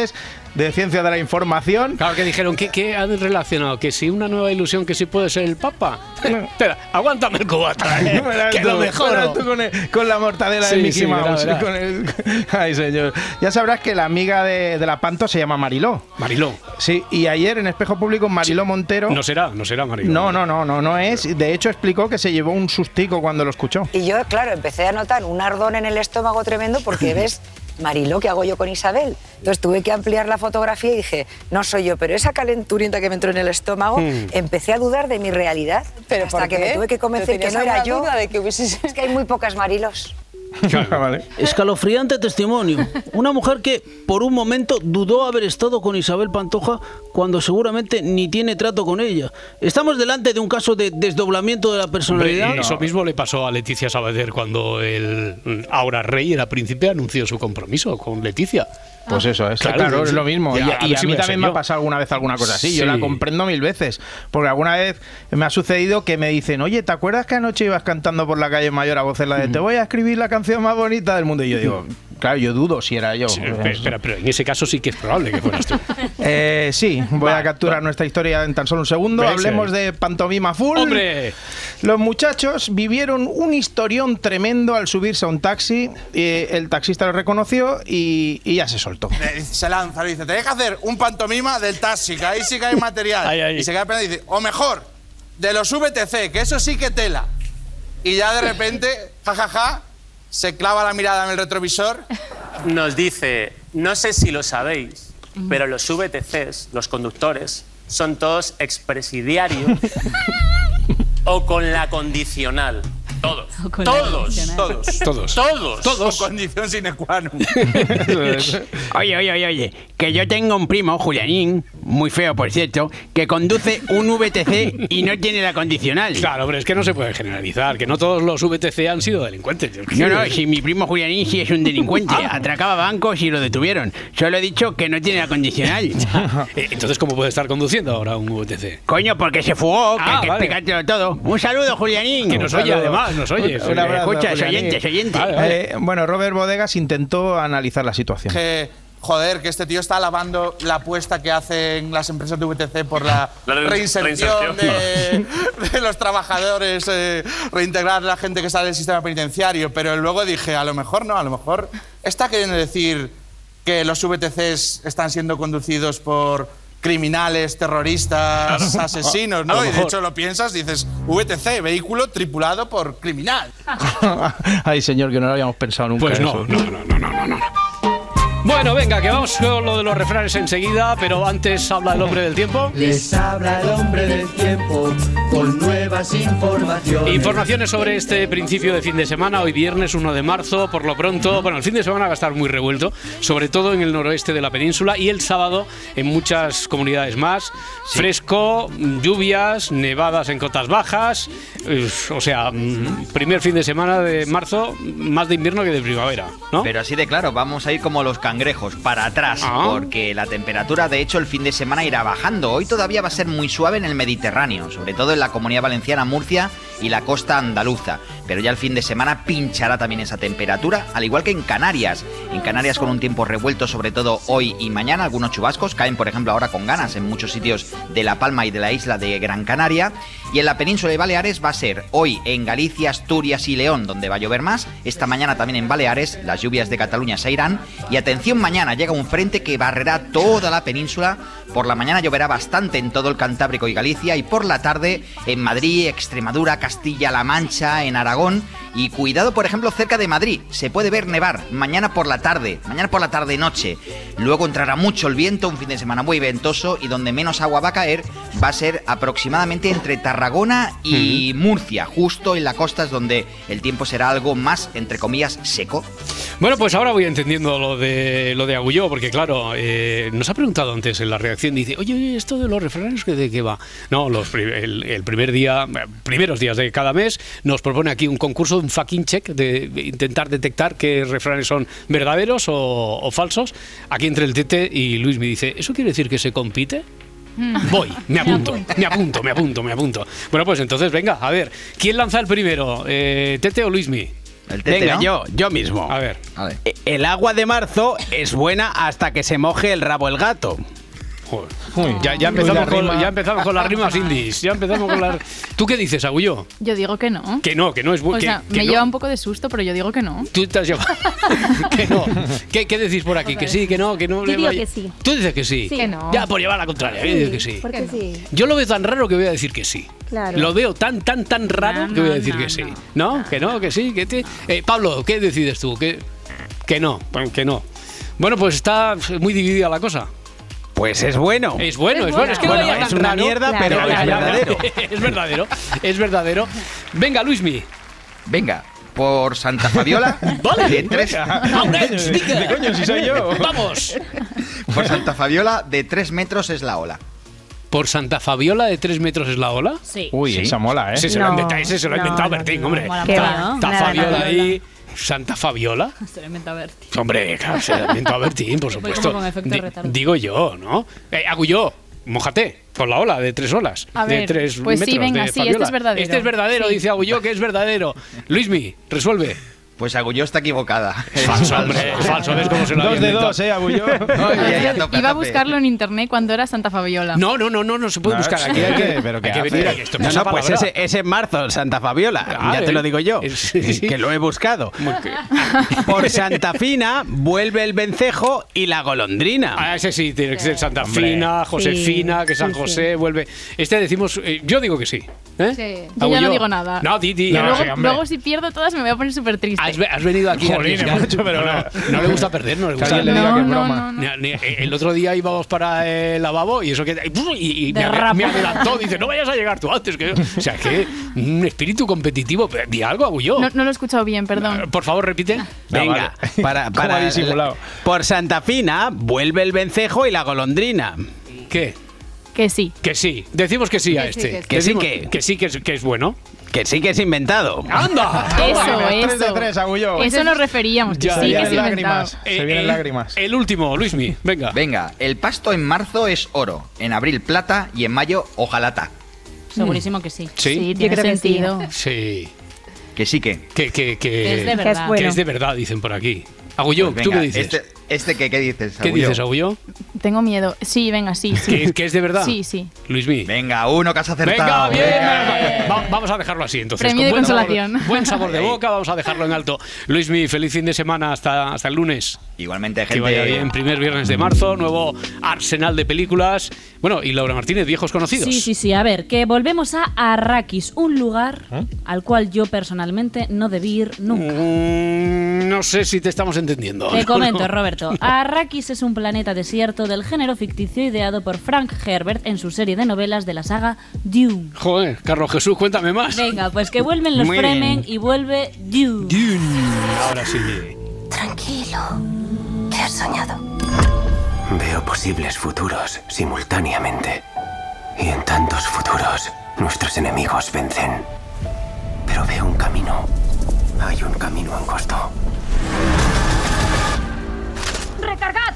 Speaker 2: de ciencia de la información.
Speaker 1: Claro que dijeron, ¿qué, qué han relacionado? Que si una nueva ilusión que sí puede ser el Papa. Espera, aguántame el cubata, eh, que
Speaker 2: tú,
Speaker 1: lo mejor.
Speaker 2: tú con, el- con la mortadela de Mickey
Speaker 1: sí, verá,
Speaker 2: Mouse.
Speaker 1: verá.
Speaker 2: con el- Ay, señor. Ya sabrás que la amiga de, de la Panto se llama Mariló.
Speaker 1: Mariló.
Speaker 2: Sí, y ayer en Espejo Público Mariló Montero.
Speaker 1: No será, no será Mariló.
Speaker 2: No, no, no, no, no es. De hecho, explicó que se llevó un sustico cuando lo escuchó.
Speaker 17: Y yo, claro, empecé a notar un ardón en el estómago tremendo porque ves, Mariló, ¿qué hago yo con Isabel? Entonces tuve que ampliar la fotografía y dije, no soy yo, pero esa calenturienta que me entró en el estómago,
Speaker 12: Hmm.
Speaker 17: empecé a dudar de mi realidad.
Speaker 12: ¿Pero
Speaker 17: hasta
Speaker 12: por
Speaker 17: que me tuve que convencer
Speaker 12: ¿Pero
Speaker 17: que no era yo.
Speaker 12: duda de que
Speaker 17: Es que hay muy pocas Marilos.
Speaker 5: Escalofriante testimonio. Una mujer que por un momento dudó haber estado con Isabel Pantoja cuando seguramente ni tiene trato con ella. Estamos delante de un caso de desdoblamiento de la
Speaker 1: Hombre,
Speaker 5: personalidad.
Speaker 1: eso mismo le pasó a Leticia Sabater cuando el mm, ahora rey era príncipe anunció su compromiso con Leticia.
Speaker 2: Pues eso es,
Speaker 1: Claro,
Speaker 2: claro, es lo mismo.
Speaker 1: Ya,
Speaker 2: y
Speaker 1: a
Speaker 2: y mí también me ha
Speaker 1: yo.
Speaker 2: pasado alguna vez alguna cosa así. Yo
Speaker 1: Sí.
Speaker 2: la comprendo mil veces. Porque alguna vez me ha sucedido que me dicen, oye, ¿te acuerdas que anoche ibas cantando por la calle Mayor a voces la de te voy a escribir la canción más bonita del mundo? Y yo digo, claro, yo dudo si era yo.
Speaker 1: Sí, pero en ese caso sí que es probable que fueras tú.
Speaker 2: Eh, sí, voy a capturar nuestra historia en tan solo un segundo.
Speaker 1: Ves,
Speaker 2: Hablemos
Speaker 1: eh.
Speaker 2: de pantomima full.
Speaker 1: ¡Hombre!
Speaker 2: Los muchachos vivieron un historión tremendo al subirse a un taxi. eh, el taxista lo reconoció y, y ya se soltó.
Speaker 18: Eh, Se lanza, le dice, tenés que hacer un pantomima del taxi, que ahí sí que hay material.
Speaker 1: Ahí, ahí.
Speaker 18: Y se queda pensando y dice, o mejor, de los VTC, que eso sí que tela. Y ya de repente, jajaja, se clava la mirada en el retrovisor.
Speaker 8: Nos dice, no sé si lo sabéis, pero los VTCs, los conductores, son todos expresidiarios o con la condicional. Todos.
Speaker 18: con la
Speaker 8: Todos.
Speaker 18: condicional.
Speaker 8: Todos.
Speaker 18: Todos.
Speaker 8: Todos.
Speaker 18: Con condición sine qua non.
Speaker 19: Oye, oye, oye, oye, que yo tengo un primo, Julianín, muy feo por cierto, que conduce un VTC y no tiene la condicional.
Speaker 1: Claro, pero es que no se puede generalizar, que no todos los VTC han sido delincuentes.
Speaker 19: No, no, si mi primo Julianín sí es un delincuente,
Speaker 1: Ah.
Speaker 19: atracaba bancos y lo detuvieron. Solo he dicho que no tiene la condicional.
Speaker 1: Eh, Entonces, ¿cómo puede estar conduciendo ahora un VTC?
Speaker 19: Coño, porque se fugó, que
Speaker 1: Ah,
Speaker 19: hay que
Speaker 1: vale.
Speaker 19: explicártelo todo. Un saludo, Julianín.
Speaker 1: Que nos oye, además, nos oye.
Speaker 2: Un abrazo,
Speaker 19: Escucha, es oyente, es oyente.
Speaker 2: Eh, bueno, Robert Bodegas intentó analizar la situación.
Speaker 18: Que, joder, que este tío está alabando la apuesta que hacen las empresas de VTC por la,
Speaker 8: La re-
Speaker 18: reinserción,
Speaker 8: reinserción.
Speaker 18: De, de los trabajadores, eh, reintegrar a la gente que sale del sistema penitenciario. Pero luego dije, a lo mejor no, a lo mejor está queriendo decir que los VTCs están siendo conducidos por criminales, terroristas,
Speaker 1: Claro.
Speaker 18: asesinos,
Speaker 1: A
Speaker 18: ¿no? Y de hecho lo piensas, dices, VTC, vehículo tripulado por criminal.
Speaker 2: Ay, señor, que no lo habíamos pensado nunca.
Speaker 1: Pues no,
Speaker 2: eso.
Speaker 1: no, no, no, no, no. Bueno, venga, que vamos con lo de los refranes enseguida, pero antes habla el hombre del tiempo.
Speaker 6: Les habla el hombre del tiempo con nuevas informaciones.
Speaker 1: Informaciones sobre este principio de fin de semana, hoy viernes 1 de marzo, por lo pronto, bueno, el fin de semana va a estar muy revuelto, sobre todo en el noroeste de la península y el sábado en muchas comunidades más. Fresco, lluvias, nevadas en cotas bajas, o sea, mm, primer fin de semana de marzo, más de invierno que de primavera, ¿no?
Speaker 3: Pero así de claro, vamos a ir como los cangrejos, para atrás,
Speaker 1: Ah.
Speaker 3: porque la temperatura de hecho el fin de semana irá bajando. Hoy todavía va a ser muy suave en el Mediterráneo, sobre todo en la Comunidad Valenciana, Murcia y la costa andaluza. pero ya el fin de semana pinchará también esa temperatura, al igual que en Canarias. En Canarias con un tiempo revuelto, sobre todo hoy y mañana, algunos chubascos caen, por ejemplo, ahora con ganas en muchos sitios de La Palma y de la isla de Gran Canaria. Y en la península de Baleares va a ser hoy en Galicia, Asturias y León, donde va a llover más. Esta mañana también en Baleares, las lluvias de Cataluña se irán. Y atención, mañana llega un frente que barrerá toda la península. Por la mañana lloverá bastante en todo el Cantábrico y Galicia y por la tarde en Madrid, Extremadura, Castilla-La Mancha, en Aragón. Y cuidado, por ejemplo, cerca de Madrid. Se puede ver nevar mañana por la tarde, mañana por la tarde-noche. Luego entrará mucho el viento, un fin de semana muy ventoso y donde menos agua va a caer va a ser aproximadamente entre Tarragona y Murcia. Justo en la costa es donde el tiempo será algo más, entre comillas, seco.
Speaker 1: Bueno, pues ahora voy entendiendo lo de lo de Agulló, porque claro, eh, nos ha preguntado antes en la reacción, dice, oye, oye, esto de los refranes, ¿de qué va? No, los, pri- el, el primer día, eh, primeros días de cada mes, nos propone aquí un concurso, un fucking check, de intentar detectar qué refranes son verdaderos o, o falsos. Aquí entre el Tete y Luis me dice, ¿eso quiere decir que se compite? Voy, me apunto, me apunto, me apunto, me apunto. Bueno, pues entonces venga, a ver, ¿quién lanza el primero? Eh, ¿Tete o Luismi?
Speaker 3: El
Speaker 19: Venga, yo, yo mismo.
Speaker 1: A ver.
Speaker 19: E- El agua de marzo es buena hasta que se moje el rabo el gato.
Speaker 1: Ya, ya, empezamos con, ya empezamos con las rimas indies. Ya empezamos con las. ¿Tú qué dices, Agullo?
Speaker 14: Yo digo que no.
Speaker 1: Que no, que no es bueno. que,
Speaker 14: me
Speaker 1: no.
Speaker 14: lleva un poco de susto, pero yo digo que no.
Speaker 1: Tú te has llevado. que no. ¿Qué, qué decís por aquí? Que sí, que no, que no.
Speaker 14: Yo
Speaker 1: le
Speaker 14: digo
Speaker 1: vaya-
Speaker 14: que sí.
Speaker 1: Tú dices que sí.
Speaker 14: Sí. Que no.
Speaker 1: Ya, por llevar la contraria. yo digo que sí.
Speaker 20: Porque sí.
Speaker 1: Yo lo veo tan raro que voy a decir que sí.
Speaker 20: Claro.
Speaker 1: Lo veo tan, tan, tan raro que voy a decir que sí. ¿No? Que no, que sí, que te... Eh, Pablo, ¿qué decides tú? Que, que no, pues que no. Bueno, pues está muy dividida la cosa.
Speaker 19: Pues es bueno.
Speaker 1: Es bueno,
Speaker 19: Es
Speaker 1: es bueno. Es que
Speaker 19: bueno.
Speaker 1: no tan
Speaker 19: es una
Speaker 1: raro.
Speaker 19: mierda, pero
Speaker 1: Ya,
Speaker 19: es verdadero.
Speaker 1: es verdadero, es verdadero. Venga, Luismi.
Speaker 3: Venga, por Santa Fabiola. de tres,
Speaker 1: ¿De
Speaker 2: coño, si soy yo?
Speaker 1: Vamos.
Speaker 3: Por Santa Fabiola, de 3 metros es la ola.
Speaker 1: ¿Por Santa Fabiola de 3 metros es la ola?
Speaker 20: Sí.
Speaker 2: Uy,
Speaker 3: Sí.
Speaker 2: esa mola, ¿eh?
Speaker 1: Ese se lo ha
Speaker 20: No,
Speaker 1: inventado, ese se lo ha
Speaker 20: no,
Speaker 1: inventado
Speaker 20: no,
Speaker 1: Bertín,
Speaker 20: no,
Speaker 1: hombre. Está- Fabiola
Speaker 20: nada,
Speaker 1: ahí. Santa Fabiola.
Speaker 20: Se Berti.
Speaker 1: Hombre, claro, se inventado Bertín, por supuesto.
Speaker 20: como con efecto
Speaker 1: Di-
Speaker 20: retardo.
Speaker 1: digo yo, ¿no? Eh, hago yo. Mójate con la ola de tres olas.
Speaker 14: A
Speaker 1: de tres
Speaker 14: pues sí,
Speaker 1: metros
Speaker 14: venga,
Speaker 1: de
Speaker 14: sí, este es verdadero.
Speaker 1: Este es verdadero,
Speaker 14: Sí.
Speaker 1: dice Agulló que es verdadero. Luismi, resuelve.
Speaker 3: Pues Agulló está equivocada.
Speaker 1: Es falso, hombre, es falso. ¿Ves cómo se lo
Speaker 2: Dos de
Speaker 1: inventado?
Speaker 2: dos, ¿eh, Agulló?
Speaker 14: Iba a buscarlo en internet cuando era Santa Fabiola.
Speaker 1: No, no, no, no, no se puede
Speaker 2: No,
Speaker 1: buscar aquí. Hay que,
Speaker 2: pero ¿qué
Speaker 1: hay que
Speaker 2: hace?
Speaker 1: venir aquí. Esto
Speaker 19: No, no, pues ese, ese es marzo, Santa Fabiola.
Speaker 1: Ah,
Speaker 19: ya te lo digo yo.
Speaker 1: Sí, sí.
Speaker 19: Que lo he buscado. Por Santa Fina vuelve el vencejo y la golondrina.
Speaker 1: Ah, ese sí, tiene que ser Santa. Fina, Josefina, que San
Speaker 20: sí, sí.
Speaker 1: José vuelve. Este decimos, eh, yo digo que sí. ¿eh?
Speaker 14: Sí. Yo ya no digo nada.
Speaker 1: No, di, di.
Speaker 14: Y
Speaker 1: No,
Speaker 14: luego,
Speaker 1: sí, hombre.
Speaker 14: luego si pierdo todas me voy a poner súper triste.
Speaker 1: Has, ve- has venido aquí
Speaker 2: Jolín, macho, pero
Speaker 1: no,
Speaker 2: no.
Speaker 1: no le gusta perder, no le gusta.
Speaker 2: alguien le diga
Speaker 14: No,
Speaker 2: que es broma.
Speaker 1: El otro día íbamos para el lavabo y eso que. Y, y me, adelantó. Dice, no vayas a llegar tú antes. Que yo". O sea, que un espíritu competitivo. Di algo, Agulló.
Speaker 14: No, no lo he escuchado bien, perdón.
Speaker 1: Por favor, repite.
Speaker 19: Venga, para,
Speaker 2: ¿Cómo ha
Speaker 19: para
Speaker 2: disimulado?
Speaker 19: por Santa Fina vuelve el vencejo y la golondrina.
Speaker 1: ¿Qué?
Speaker 14: Que sí.
Speaker 1: Que sí. Decimos que sí a
Speaker 14: sí,
Speaker 1: este.
Speaker 14: que sí.
Speaker 19: Que sí, que-
Speaker 1: que sí, que es, que es bueno.
Speaker 19: Que sí que es inventado.
Speaker 1: ¡Anda!
Speaker 14: Eso,
Speaker 2: de
Speaker 14: eso. Eso nos referíamos, que
Speaker 1: Ya,
Speaker 14: sí,
Speaker 2: Se
Speaker 14: que
Speaker 2: vienen
Speaker 14: es inventado.
Speaker 2: lágrimas.
Speaker 1: Eh,
Speaker 2: Se vienen
Speaker 1: el-
Speaker 2: lágrimas.
Speaker 1: El último, Luismi. Venga.
Speaker 3: Venga, el pasto en marzo es oro, en abril plata y en mayo hojalata.
Speaker 20: Segurísimo que sí.
Speaker 1: Sí.
Speaker 14: Sí, tiene
Speaker 20: creo que sí.
Speaker 14: sentido.
Speaker 1: Sí.
Speaker 3: Que sí que.
Speaker 1: Que, que, que,
Speaker 20: Que es de verdad. Que es
Speaker 1: que
Speaker 20: bueno.
Speaker 1: es de verdad, dicen por aquí. Agulló,
Speaker 3: Pues
Speaker 1: ¿tú qué dices?
Speaker 3: Este, este que, ¿qué dices?
Speaker 1: ¿Qué dices, Agulló?
Speaker 14: Tengo miedo. Sí, venga, sí, sí.
Speaker 1: ¿Que, que es de verdad?
Speaker 14: Sí, sí.
Speaker 1: Luismi.
Speaker 3: Venga, uno que has
Speaker 1: Venga,
Speaker 3: acertado.
Speaker 1: bien.
Speaker 3: Venga.
Speaker 1: Va- vamos a dejarlo así entonces.
Speaker 14: Premio de
Speaker 1: buen sabor-
Speaker 14: consolación.
Speaker 1: buen sabor de boca, vamos a dejarlo en alto. Luismi, feliz fin de semana hasta, hasta el lunes.
Speaker 3: Igualmente, gente.
Speaker 1: Que vaya bien, primer viernes de marzo, nuevo arsenal de películas. Bueno, y Laura Martínez, viejos conocidos.
Speaker 20: Sí, sí, sí. A ver, que volvemos a Arrakis, un lugar al cual yo personalmente no debí ir nunca.
Speaker 1: Mm, no sé si te estamos entendiendo.
Speaker 20: Te comento,
Speaker 1: No.
Speaker 20: Arrakis es un planeta desierto del género ficticio ideado por Frank Herbert en su serie de novelas de la saga Dune.
Speaker 1: Joder, Carlos Jesús, cuéntame más.
Speaker 20: Venga, pues que vuelven los Fremen y vuelve Dune.
Speaker 1: Ahora sí.
Speaker 21: Tranquilo. ¿Qué has soñado?
Speaker 22: Veo posibles futuros simultáneamente. Y en tantos futuros, nuestros enemigos vencen. Pero veo un camino. Hay un camino angosto.
Speaker 16: ¡Recargad!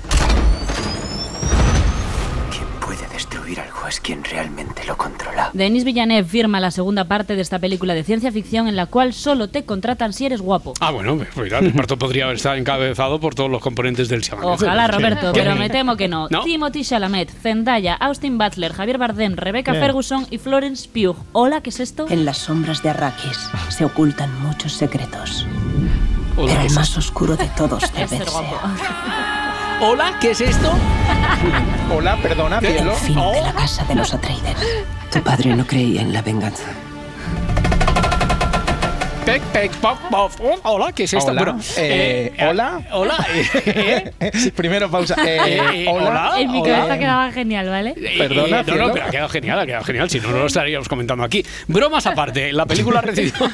Speaker 22: ¿Quién puede destruir algo es quien realmente lo controla.
Speaker 20: Denis Villeneuve firma la segunda parte de esta película de ciencia ficción en la cual solo te contratan si eres guapo.
Speaker 1: Ah, bueno, pues mira, el reparto podría estar encabezado por todos los componentes del Shaman.
Speaker 20: Ojalá, Roberto,
Speaker 1: Sí.
Speaker 20: pero me temo que no.
Speaker 1: ¿No?
Speaker 20: Timothy Chalamet, Zendaya, Austin Butler, Javier Bardem, Rebecca
Speaker 23: Bien.
Speaker 20: Ferguson y Florence Pugh. Hola, ¿qué es esto?
Speaker 23: En las sombras de Arrakis se ocultan muchos secretos. Pero
Speaker 1: ¿qué
Speaker 23: el más oscuro de todos
Speaker 20: Es ser
Speaker 1: Hola, ¿qué es esto?
Speaker 2: Hola, perdona, cielo.
Speaker 23: el fin de la casa de los Atreides.
Speaker 22: Tu padre no creía en la venganza.
Speaker 1: Pec, pec, pop, pop. Hola, ¿qué es esto?
Speaker 2: Hola,
Speaker 1: Bueno,
Speaker 2: eh, hola.
Speaker 1: Hola. eh,
Speaker 2: Primero pausa. Eh,
Speaker 1: Eh,
Speaker 2: hola.
Speaker 1: hola.
Speaker 20: En mi
Speaker 1: hola.
Speaker 20: cabeza quedaba genial, ¿vale?
Speaker 1: Eh,
Speaker 2: Perdona,
Speaker 1: eh, no, no, pero ha quedado genial, ha quedado genial. Si no, no lo estaríamos comentando aquí. Bromas aparte, la película ha recibido.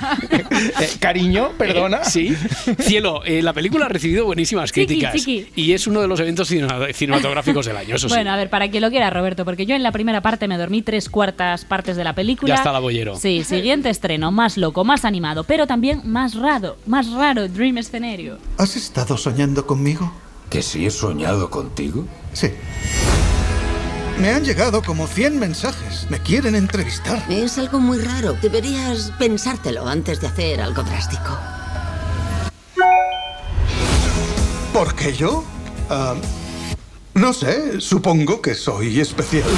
Speaker 2: Eh, cariño, perdona.
Speaker 1: Eh, sí. Cielo, eh, la película ha recibido buenísimas
Speaker 20: Chiqui,
Speaker 1: críticas.
Speaker 20: chiqui.
Speaker 1: Y es uno de los eventos cine- cinematográficos del año, eso
Speaker 20: Bueno,
Speaker 1: sí.
Speaker 20: a ver, para quien lo quiera, Roberto, porque yo en la primera parte me dormí tres cuartas partes de la película.
Speaker 1: Ya está la bollero.
Speaker 20: Sí, siguiente estreno, más loco, más animado, pero también más raro, más raro, Dream Escenario.
Speaker 24: ¿Has estado soñando conmigo?
Speaker 25: ¿Que sí he soñado contigo?
Speaker 24: Sí. Me han llegado como 100 mensajes. Me quieren entrevistar.
Speaker 26: Es algo muy raro. Deberías pensártelo antes de hacer algo drástico.
Speaker 24: ¿Por qué yo? Ah, no sé, supongo que soy especial.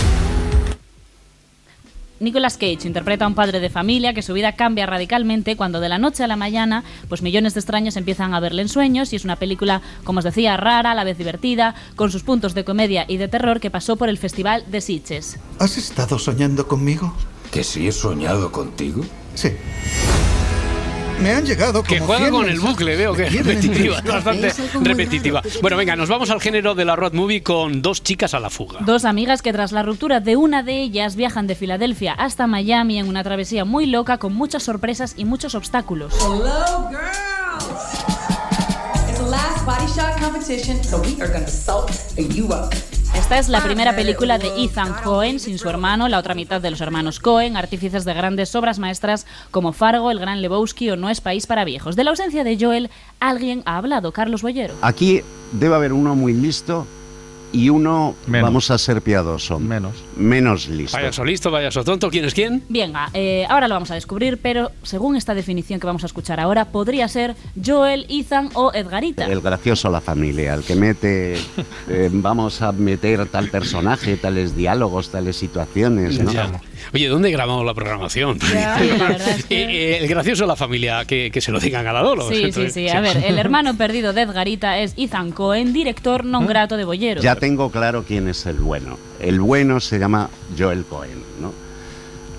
Speaker 20: Nicolas Cage interpreta a un padre de familia que su vida cambia radicalmente cuando de la noche a la mañana, pues millones de extraños empiezan a verle en sueños y es una película, como os decía, rara, a la vez divertida, con sus puntos de comedia y de terror que pasó por el Festival de Sitges.
Speaker 24: ¿Has estado soñando conmigo?
Speaker 25: ¿Que sí he soñado contigo?
Speaker 24: Sí. Me han llegado como
Speaker 1: Que juega
Speaker 24: 100
Speaker 1: con el bucle, veo que es repetitiva, bastante repetitiva. Bueno, venga, nos vamos al género de la road movie con dos chicas a la fuga.
Speaker 20: Dos amigas que tras la ruptura de una de ellas viajan de Filadelfia hasta Miami en una travesía muy loca con muchas sorpresas y muchos obstáculos.
Speaker 27: Hello, girls. It's the last body shot competition, so we are gonna salt you up.
Speaker 20: Esta es la primera película de Ethan Cohen sin su hermano, la otra mitad de los hermanos Cohen, artífices de grandes obras maestras como Fargo, El Gran Lebowski o No es País para Viejos. De la ausencia de Joel, alguien ha hablado, Carlos Bollero.
Speaker 28: Aquí debe haber uno muy listo y uno, vamos a ser piadoso,
Speaker 2: menos,
Speaker 28: menos listo.
Speaker 1: Vaya listo, vaya tonto, ¿quién es quién?
Speaker 20: Venga, eh, ahora lo vamos a descubrir, pero según esta definición que vamos a escuchar ahora, podría ser Joel, Ethan o Edgarita.
Speaker 28: El gracioso la familia, el que mete, eh, vamos a meter tal personaje, tales diálogos, tales situaciones, ¿no?
Speaker 1: Ya. Oye, ¿dónde grabamos la programación? Eh, el gracioso de la familia, que, que se lo digan a la Dolo.
Speaker 20: Sí, sí, sí. A ver, el hermano perdido de Edgarita es Ethan Cohen, director non grato de Bollero.
Speaker 28: Ya tengo claro quién es el bueno. El bueno se llama Joel Cohen, ¿no?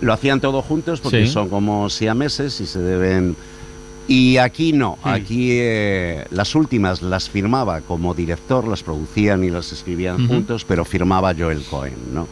Speaker 28: Lo hacían todos juntos porque
Speaker 2: Sí.
Speaker 28: son como siameses y se deben... Y aquí no, aquí eh, las últimas las firmaba como director, las producían y las escribían juntos, pero firmaba Joel Cohen, ¿no?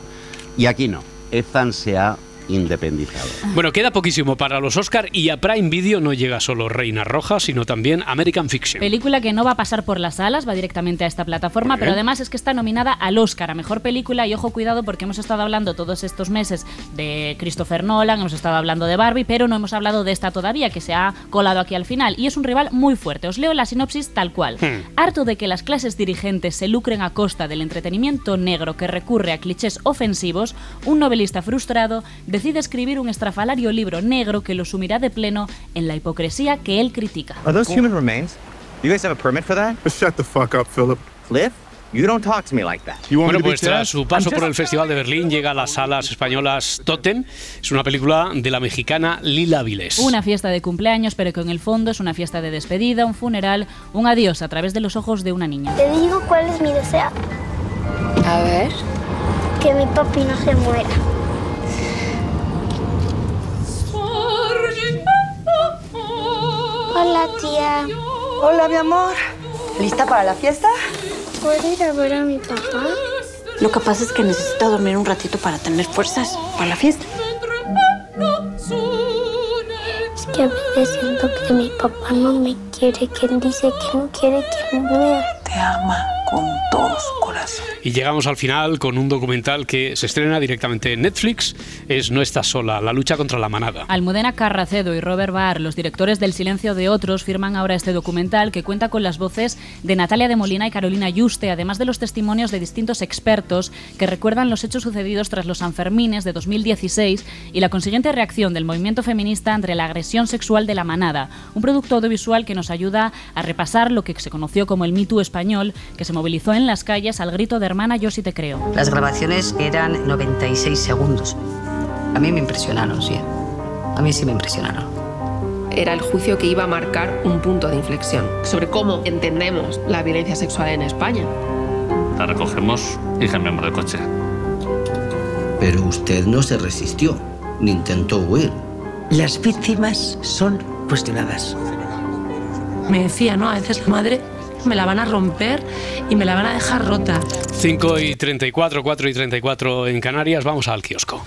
Speaker 28: Y aquí no, Ethan se ha independizado.
Speaker 1: Bueno, queda poquísimo para los Oscar y a Prime Video no llega solo Reina Roja, sino también American Fiction.
Speaker 20: Película que no va a pasar por las salas, va directamente a esta plataforma, pero además es que está nominada al Oscar a Mejor Película y ojo cuidado porque hemos estado hablando todos estos meses de Christopher Nolan, hemos estado hablando de Barbie, pero no hemos hablado de esta todavía que se ha colado aquí al final y es un rival muy fuerte. Os leo la sinopsis tal cual.
Speaker 1: Hmm.
Speaker 20: Harto de que las clases dirigentes se lucren a costa del entretenimiento negro que recurre a clichés ofensivos, un novelista frustrado decide escribir un estrafalario libro negro que lo sumirá de pleno en la hipocresía que él critica.
Speaker 29: Are those human remains? You guys have a permit for that? Shut the fuck up, Philip. Cliff, you don't talk to me like that.
Speaker 1: Bueno, pues tras su paso por el Festival de Berlín llega a las salas españolas Totem. Es una película de la mexicana Lila Viles.
Speaker 20: Una fiesta de cumpleaños, pero que en el fondo es una fiesta de despedida, un funeral, un adiós a través de los ojos de una niña.
Speaker 30: Te digo cuál es mi deseo. A ver. Que mi papi no se muera. Hola, tía.
Speaker 12: Hola, mi amor. ¿Lista para la fiesta?
Speaker 30: ¿Puedo ir a ver a mi papá?
Speaker 26: Lo que pasa es que necesito dormir un ratito para tener fuerzas para la fiesta.
Speaker 30: Es que a veces siento que mi papá no me quiere, que él dice que no quiere que me vea.
Speaker 12: Te ama.
Speaker 31: Con todo su corazón.
Speaker 1: Y llegamos al final con un documental que se estrena directamente en Netflix. Es No estás sola, la lucha contra la manada.
Speaker 20: Almudena Carracedo y Robert Barr, los directores del Silencio de Otros, firman ahora este documental que cuenta con las voces de Natalia de Molina y Carolina Yuste, además de los testimonios de distintos expertos que recuerdan los hechos sucedidos tras los Sanfermines de 2016 y la consiguiente reacción del movimiento feminista ante la agresión sexual de la manada, un producto audiovisual que nos ayuda a repasar lo que se conoció como el Me Too español, que se movilizó en las calles al grito de hermana yo sí te creo.
Speaker 32: Las grabaciones eran 96 segundos. A mí me impresionaron, sí. A mí sí me impresionaron.
Speaker 33: Era el juicio que iba a marcar un punto de inflexión sobre cómo entendemos la violencia sexual en España.
Speaker 34: La recogemos y cambiamos de coche.
Speaker 35: Pero usted no se resistió, ni intentó huir.
Speaker 31: Las víctimas son cuestionadas.
Speaker 33: Me decía, ¿no? A veces la madre me la van a romper y me la van a dejar rota.
Speaker 1: 5 y 34, 4 y 34 en Canarias. Vamos al kiosco.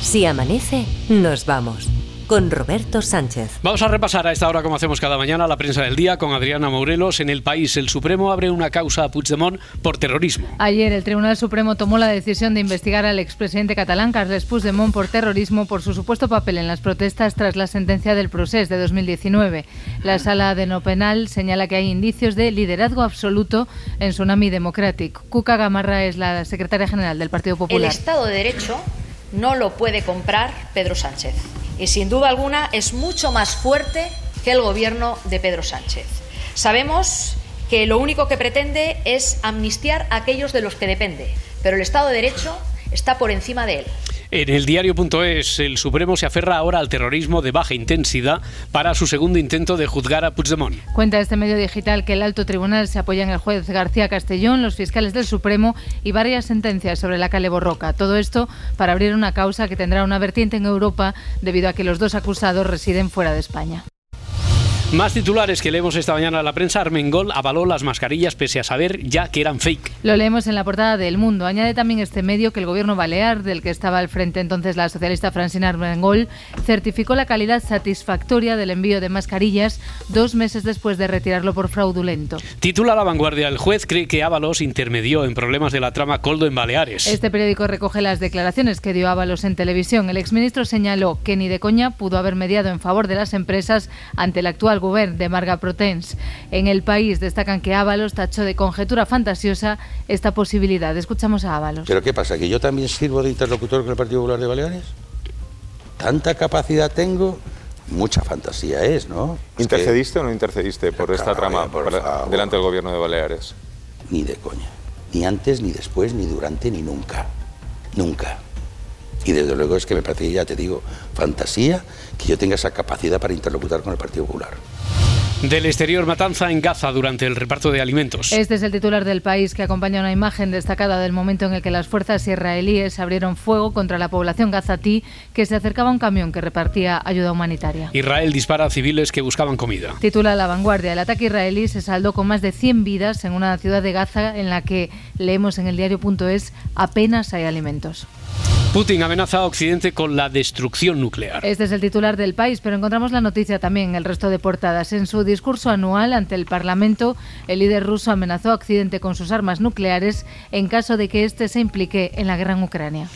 Speaker 36: Si amanece, nos vamos. Con Roberto Sánchez.
Speaker 1: Vamos a repasar a esta hora, como hacemos cada mañana, la prensa del día con Adriana Morelos. En el país, el Supremo abre una causa a Puigdemont por terrorismo.
Speaker 14: Ayer el Tribunal Supremo tomó la decisión de investigar al expresidente catalán Carles Puigdemont por terrorismo por su supuesto papel en las protestas tras la sentencia del Procés de 2019. La sala de no penal señala que hay indicios de liderazgo absoluto en Tsunami Democratic. Cuca Gamarra es la secretaria general del Partido
Speaker 37: El
Speaker 14: Popular.
Speaker 37: Estado de Derecho no lo puede comprar Pedro Sánchez. Y sin duda alguna es mucho más fuerte que el gobierno de Pedro Sánchez. Sabemos que lo único que pretende es amnistiar a aquellos de los que depende, pero el Estado de Derecho está por encima de él.
Speaker 1: En el diario.es, el Supremo se aferra ahora al terrorismo de baja intensidad para su segundo intento de juzgar a Puigdemont.
Speaker 14: Cuenta este medio digital que el alto tribunal se apoya en el juez García Castellón, los fiscales del Supremo y varias sentencias sobre la Cale Borroca. Todo esto para abrir una causa que tendrá una vertiente en Europa debido a que los dos acusados residen fuera de España.
Speaker 1: Más titulares que leemos esta mañana en la prensa. Armengol avaló las mascarillas pese a saber ya que eran fake.
Speaker 14: Lo leemos en la portada del Mundo. Añade también este medio que el gobierno balear, del que estaba al frente entonces la socialista Francina Armengol, certificó la calidad satisfactoria del envío de mascarillas dos meses después de retirarlo por fraudulento.
Speaker 1: Titula La Vanguardia. El juez cree que Ábalos intermedió en problemas de la trama Coldo en Baleares.
Speaker 14: Este periódico recoge las declaraciones que dio Ábalos en televisión. El exministro señaló que ni de coña pudo haber mediado en favor de las empresas ante el actual gobierno de Marga Protens. En el país destacan que Ábalos tachó de conjetura fantasiosa esta posibilidad. Escuchamos a Ábalos.
Speaker 38: ¿Pero qué pasa? ¿Que yo también sirvo de interlocutor con el Partido Popular de Baleares? ¿Tanta capacidad tengo? Mucha fantasía es, ¿no? Es que-
Speaker 39: ¿Intercediste o no intercediste por esta trama para- delante del gobierno de Baleares?
Speaker 38: Ni de coña. Ni antes, ni después, ni durante, ni nunca. Nunca. Y desde luego es que me parece, ya te digo, fantasía que yo tenga esa capacidad para interlocutar con el Partido Popular.
Speaker 1: Del exterior, matanza en Gaza durante el reparto de alimentos.
Speaker 14: Este es el titular del país que acompaña una imagen destacada del momento en el que las fuerzas israelíes abrieron fuego contra la población gazatí que se acercaba a un camión que repartía ayuda humanitaria.
Speaker 1: Israel dispara a civiles que buscaban comida.
Speaker 14: Titula La Vanguardia. El ataque israelí se saldó con más de 100 vidas en una ciudad de Gaza en la que, leemos en el diario.es, apenas hay alimentos.
Speaker 1: Putin amenaza a Occidente con la destrucción nuclear.
Speaker 14: Este es el titular del país, pero encontramos la noticia también en el resto de portadas. En su discurso anual ante el Parlamento, el líder ruso amenazó a Occidente con sus armas nucleares en caso de que éste se implique en la guerra en Ucrania.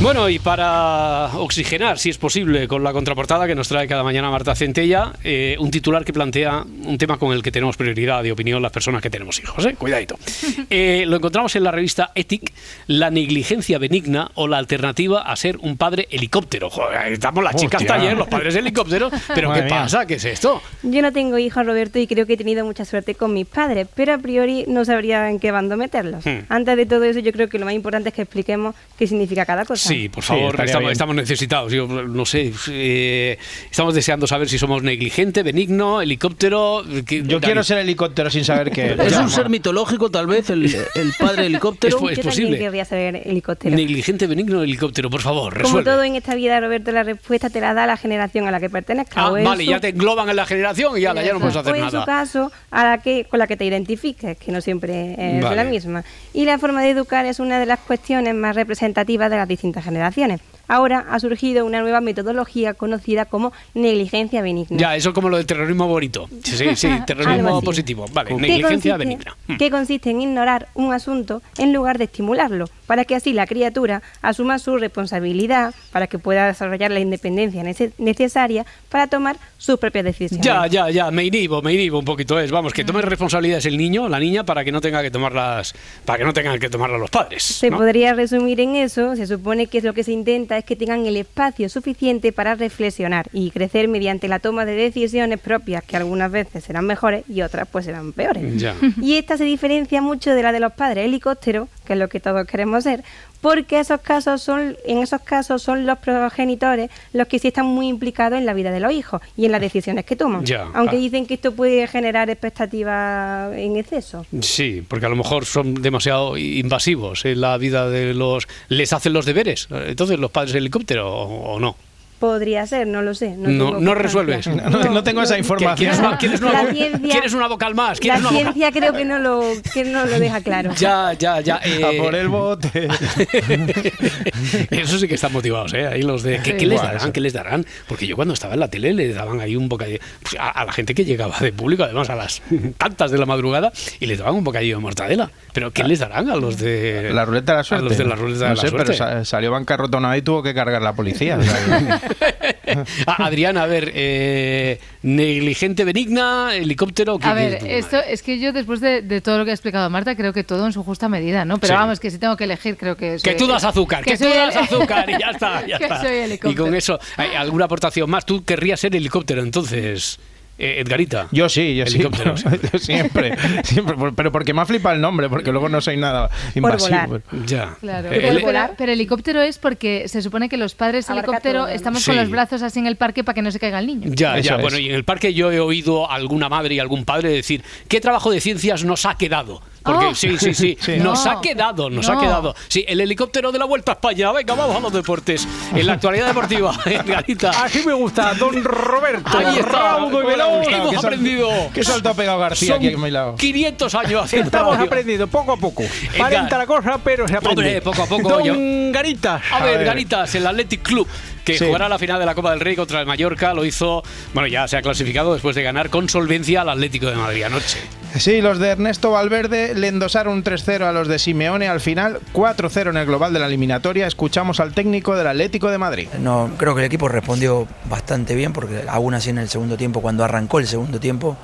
Speaker 1: Bueno, y para oxigenar, si es posible, con la contraportada que nos trae cada mañana Marta Centella, eh, un titular que plantea un tema con el que tenemos prioridad de opinión las personas que tenemos hijos. ¿eh? Cuidadito. Eh, lo encontramos en la revista Ethic, la negligencia benigna o la alternativa a ser un padre helicóptero. Joder, estamos las chicas
Speaker 2: Hostia.
Speaker 1: taller, los padres helicópteros, pero ¿qué
Speaker 2: mía.
Speaker 1: pasa? ¿Qué es esto?
Speaker 40: Yo no tengo hijos, Roberto, y creo que he tenido mucha suerte con mis padres, pero a priori no sabría en qué bando meterlos.
Speaker 1: Hmm.
Speaker 40: Antes de todo eso, yo creo que lo más importante es que expliquemos qué significa cada cosa.
Speaker 1: Sí, por favor, estamos, necesitados. Yo no sé, eh, estamos deseando saber si somos negligente, benigno, helicóptero. que-
Speaker 2: Yo quiero ser helicóptero sin saber qué
Speaker 19: Es un ser mitológico, tal vez, el, el padre helicóptero.
Speaker 1: Es, es
Speaker 40: yo
Speaker 1: posible.
Speaker 40: también querría ser helicóptero.
Speaker 1: Negligente, benigno, helicóptero, por favor,
Speaker 40: Como
Speaker 1: resuelve.
Speaker 40: todo en esta vida, Roberto, la respuesta te la da la generación a la que pertenezca.
Speaker 1: Ah, vale, ya te engloban en la generación y ya, ya no puedes hacer
Speaker 40: o en su
Speaker 1: nada.
Speaker 40: caso, a la que, con la que te identifiques, que no siempre es
Speaker 1: Vale.
Speaker 40: la misma. Y la forma de educar es una de las cuestiones más representativas de las distintas generaciones. ahora ha surgido una nueva metodología conocida como negligencia benigna.
Speaker 1: Ya, eso es como lo del terrorismo bonito. Sí, sí, terrorismo positivo. Vale,
Speaker 40: ¿Qué
Speaker 1: negligencia
Speaker 40: consiste-
Speaker 1: benigna. Mm.
Speaker 40: que consiste en ignorar un asunto en lugar de estimularlo, para que así la criatura asuma su responsabilidad, para que pueda desarrollar la independencia nece- necesaria para tomar sus propias decisiones.
Speaker 1: Ya, ya, ya, me inhibo, me inhibo un poquito. Es, vamos, que tome responsabilidades el niño, la niña, para que no tenga que tomarlas, para que no tengan que tomarlas los padres.
Speaker 40: Se
Speaker 1: ¿no?
Speaker 40: podría resumir en eso, se supone que lo que se intenta es que tengan el espacio suficiente para reflexionar y crecer mediante la toma de decisiones propias que algunas veces serán mejores y otras pues serán peores.
Speaker 1: Ya.
Speaker 40: Y esta se diferencia mucho de la de los padres helicópteros, que es lo que todos queremos ser, porque esos casos son, en esos casos son los progenitores los que sí están muy implicados en la vida de los hijos y en las decisiones que toman.
Speaker 1: Ya.
Speaker 40: Aunque
Speaker 1: Ah.
Speaker 40: dicen que esto puede generar expectativas en exceso.
Speaker 1: Sí, porque a lo mejor son demasiado invasivos en la vida de los... ¿Les hacen los deberes? Entonces, los padres helicóptero o, o no.
Speaker 40: Podría ser, no lo sé. No,
Speaker 1: No, resuelves.
Speaker 2: No, no tengo esa información.
Speaker 1: ¿Quieres una, quieres una-
Speaker 40: La ciencia-
Speaker 1: quieres una vocal más?
Speaker 40: La ciencia creo que no lo, que no lo deja claro.
Speaker 1: Ya, ya, ya. eh,
Speaker 2: A por el bote.
Speaker 1: Eso sí que están motivados, ¿eh? Ahí los de... ¿Qué,
Speaker 40: Sí.
Speaker 1: qué les darán?
Speaker 2: eso.
Speaker 1: ¿Qué les darán? Porque yo cuando estaba en la tele le daban ahí un bocadillo... pues, a, a la gente que llegaba de público, además a las tantas de la madrugada, y les daban un bocadillo de mortadela. ¿Pero qué les darán a los de...
Speaker 2: La ruleta de la suerte.
Speaker 1: A los de la ruleta de la
Speaker 2: sé,
Speaker 1: suerte.
Speaker 2: pero sa- salió bancarrota una vez y tuvo que cargar la policía.
Speaker 1: Ah, Adrián, a ver, eh, negligente benigna, helicóptero... ¿qué
Speaker 14: A ver, esto es que yo después de, de todo lo que ha explicado Marta, creo que todo en su justa medida, ¿no? Pero
Speaker 1: Sí.
Speaker 14: vamos, que si tengo que elegir, creo que soy-
Speaker 1: Que tú das azúcar, que, tú das
Speaker 14: el-
Speaker 1: azúcar y ya está, ya
Speaker 14: que
Speaker 1: está.
Speaker 14: soy
Speaker 1: y
Speaker 14: helicóptero.
Speaker 1: con eso, ¿hay alguna aportación más? ¿Tú querrías ser helicóptero entonces, eh, Edgarita?
Speaker 2: Yo sí, yo sí.
Speaker 1: Helicóptero,
Speaker 2: Yo siempre, siempre. por- Pero porque me ha flipado el nombre, porque luego no soy nada invasivo.
Speaker 40: volar.
Speaker 1: Ya.
Speaker 14: Claro.
Speaker 1: Eh,
Speaker 14: Pero,
Speaker 1: el-
Speaker 14: pero- pero helicóptero es porque se supone que los padres
Speaker 40: Abarca
Speaker 14: helicóptero
Speaker 40: todo.
Speaker 14: estamos
Speaker 1: Sí.
Speaker 14: con los brazos así en el parque para que no se caiga el niño.
Speaker 1: Ya,
Speaker 2: Eso
Speaker 1: ya.
Speaker 2: es.
Speaker 1: Bueno, y en el parque yo he oído a alguna madre y algún padre decir, ¿qué trabajo de ciencias nos ha quedado? Porque
Speaker 14: Oh.
Speaker 1: sí, sí, sí,
Speaker 2: Sí.
Speaker 1: nos
Speaker 14: No.
Speaker 1: ha quedado, nos ha quedado. Sí, el helicóptero de la Vuelta a España. Venga, vamos a los deportes. En la actualidad deportiva, Edgarita.
Speaker 2: Así me gusta, don Roberto.
Speaker 1: Ahí está.
Speaker 2: Raudo y veloz.
Speaker 1: Hemos
Speaker 2: sal-
Speaker 1: aprendido.
Speaker 2: Qué salto ha pegado García
Speaker 1: Son
Speaker 2: aquí a mi lado.
Speaker 1: 500 años haciendo
Speaker 41: Estamos
Speaker 1: radio.
Speaker 41: aprendiendo poco a poco. Parenta la cosa, pero se aprende.
Speaker 1: Hombre, poco a poco,
Speaker 41: Don
Speaker 1: yo-
Speaker 41: Garitas.
Speaker 1: A ver,
Speaker 2: ver.
Speaker 1: Ganitas, el Athletic Club, que
Speaker 2: Sí.
Speaker 1: jugará la final de la Copa del Rey contra el Mallorca, lo hizo, bueno, ya se ha clasificado después de ganar con solvencia al Atlético de Madrid anoche.
Speaker 2: Sí, los de Ernesto Valverde le endosaron un 3-0 a los de Simeone al final, 4-0 en el global de la eliminatoria. Escuchamos al técnico del Atlético de Madrid.
Speaker 42: No, creo que el equipo respondió bastante bien porque aún así en el segundo tiempo, cuando arrancó el segundo tiempo,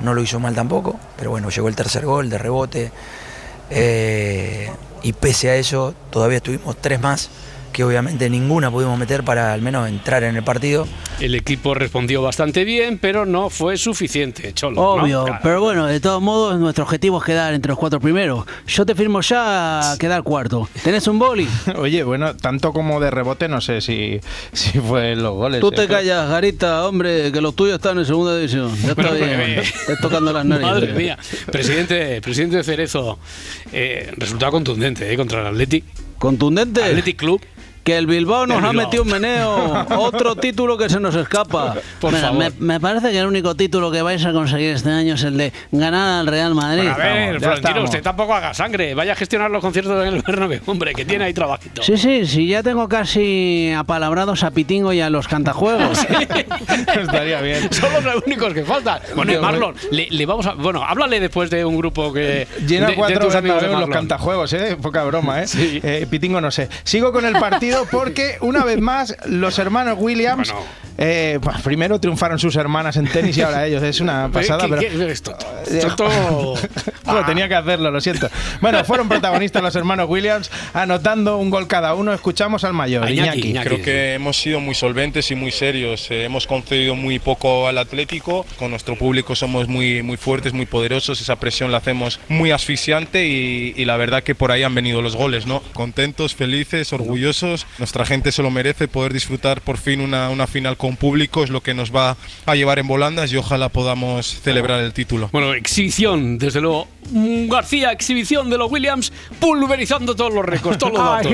Speaker 42: no lo hizo mal tampoco. Pero bueno, llegó el tercer gol de rebote. eh, y pese a eso, todavía tuvimos tres más que obviamente ninguna pudimos meter para al menos entrar en el partido.
Speaker 1: El equipo respondió bastante bien, pero no fue suficiente, Cholo. ¿no?
Speaker 43: Obvio,
Speaker 1: Claro.
Speaker 43: pero bueno, de todos modos, nuestro objetivo es quedar entre los cuatro primeros. Yo te firmo ya a quedar cuarto. ¿Tenés un boli?
Speaker 2: Oye, bueno, tanto como de rebote, no sé si, si fue los goles.
Speaker 43: Tú
Speaker 2: eh,
Speaker 43: te
Speaker 2: pero-
Speaker 43: callas, Garita, hombre, que los tuyos están en segunda división. Ya está
Speaker 1: Bueno,
Speaker 43: bien.
Speaker 1: eh,
Speaker 43: Estás tocando las narices.
Speaker 1: Madre mía, presidente, presidente Cerezo, eh, resultado contundente eh, contra el Athletic.
Speaker 43: ¿Contundente?
Speaker 1: Athletic Club.
Speaker 43: Que el Bilbao nos
Speaker 1: El
Speaker 43: ha
Speaker 1: Bilbao.
Speaker 43: metido un meneo. Otro título que se nos escapa.
Speaker 1: Por
Speaker 43: Mira,
Speaker 1: favor.
Speaker 43: Me, me parece que el único título que vais a conseguir este año es el de ganar al Real Madrid.
Speaker 1: a ver, Florentino, usted tampoco haga sangre. Vaya a gestionar los conciertos en el Bernabéu, hombre, que tiene ahí trabajito.
Speaker 43: Sí, sí, sí, ya tengo casi apalabrados a Pitingo y a los cantajuegos.
Speaker 2: Estaría bien.
Speaker 1: Son los únicos que faltan. Bueno, y Marlon, le, le vamos a. Bueno, háblale después de un grupo que.
Speaker 2: Llena
Speaker 1: de- de
Speaker 2: cuatro
Speaker 1: tus amigos de
Speaker 2: los cantajuegos, ¿eh? Poca broma, ¿eh?
Speaker 1: Sí.
Speaker 2: Eh, Pitingo no sé. Sigo con el partido porque, una vez más, los hermanos Williams...
Speaker 1: Bueno.
Speaker 2: eh, pues, primero triunfaron sus hermanas en tenis y ahora ellos. Es una pasada,
Speaker 1: ¿Qué-
Speaker 2: pero...
Speaker 1: qué es esto? Esto-
Speaker 2: Bueno, tenía que hacerlo, lo siento. Bueno, fueron protagonistas los hermanos Williams, anotando un gol cada uno. Escuchamos al mayor,
Speaker 1: A Iñaki,
Speaker 2: Iñaki.
Speaker 1: Iñaki.
Speaker 44: Creo que hemos sido muy solventes y muy serios. Eh, hemos concedido muy poco al Atlético. Con nuestro público somos muy, muy fuertes, muy poderosos. Esa presión la hacemos muy asfixiante y, y la verdad que por ahí han venido los goles, ¿no? Contentos, felices, orgullosos. Nuestra gente se lo merece. Poder disfrutar por fin una, una final con público es lo que nos va a llevar en volandas y ojalá podamos celebrar el título.
Speaker 1: Bueno, exhibición, desde luego, García, exhibición de los Williams, pulverizando todos los récords, todos los datos.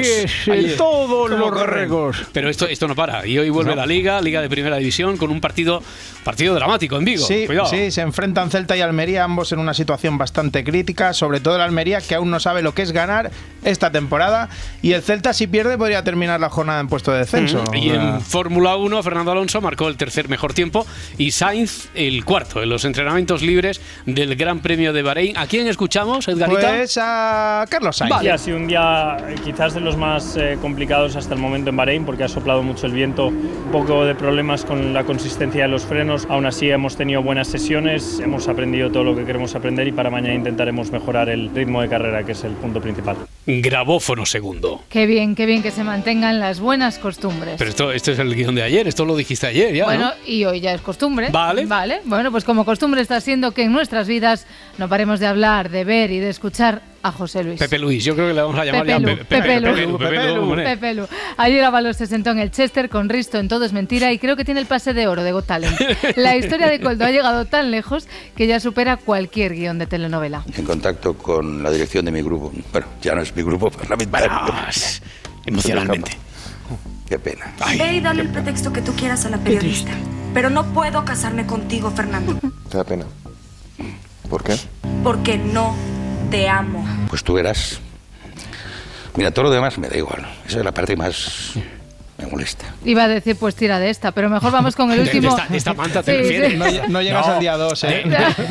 Speaker 2: Ahí es, todos los récords.
Speaker 1: Pero esto, esto no para. Y hoy vuelve
Speaker 2: No.
Speaker 1: la Liga, Liga de Primera División, con un partido, partido dramático en Vigo.
Speaker 2: Sí,
Speaker 1: Cuidado.
Speaker 2: sí, se enfrentan Celta y Almería, ambos en una situación bastante crítica, sobre todo el Almería, que aún no sabe lo que es ganar esta temporada, y el Celta, si pierde, podría terminar la jornada en puesto de descenso.
Speaker 1: Mm, Y en Fórmula 1, Fernando Alonso marcó el tercer mejor tiempo y Sainz el cuarto en los entrenamientos libres del Gran Premio de Bahrein. ¿A quién escuchamos, Edgarita?
Speaker 2: Pues a Carlos Sainz.
Speaker 45: Sí, ha sido un día eh, quizás de los más eh, complicados hasta el momento en Bahrein porque ha soplado mucho el viento, un poco de problemas con la consistencia de los frenos. Aún así hemos tenido buenas sesiones, hemos aprendido todo lo que queremos aprender y para mañana intentaremos mejorar el ritmo de carrera, que es el punto principal.
Speaker 1: Grabófono segundo.
Speaker 14: Qué bien, qué bien que se mantengan las buenas costumbres.
Speaker 1: Pero esto, esto es el guion de ayer, esto lo dijiste ayer ya.
Speaker 14: Bueno,
Speaker 1: ¿no?
Speaker 14: y hoy ya es costumbre.
Speaker 1: Vale.
Speaker 14: Vale. Bueno, pues como costumbre está siendo que en nuestras vidas no paremos de hablar, de ver y de escuchar a José Luis.
Speaker 1: Pepe Luis, yo creo que le vamos a llamar
Speaker 14: Pepe
Speaker 1: ya
Speaker 14: Lu,
Speaker 1: Pepe,
Speaker 14: Pepe Lu.
Speaker 1: Pepe Lu, Pepe Lu.
Speaker 14: Pepe Lu. Ayer Ábalos se sentó en el Chester con Risto en Todo es Mentira y creo que tiene el pase de oro de Got Talent. La historia de Coldo ha llegado tan lejos que ya supera cualquier guion de telenovela.
Speaker 38: En contacto con la dirección de mi grupo. Bueno, ya no es mi grupo parlamentario.
Speaker 1: emocionalmente.
Speaker 38: Qué pena.
Speaker 46: Ve y dale el pretexto que tú quieras a la periodista. Pero no puedo casarme contigo, Fernando,
Speaker 39: Te da pena. ¿Por qué?
Speaker 46: porque no te amo.
Speaker 38: Pues tú verás. Mira, todo lo demás me da igual. Esa es la parte más me molesta.
Speaker 14: Iba a decir, pues tira de esta, pero mejor vamos con el último.
Speaker 1: De, esta, de esta manta te
Speaker 14: Sí,
Speaker 1: refieres.
Speaker 14: sí.
Speaker 2: No, no llegas al día 2, ¿eh?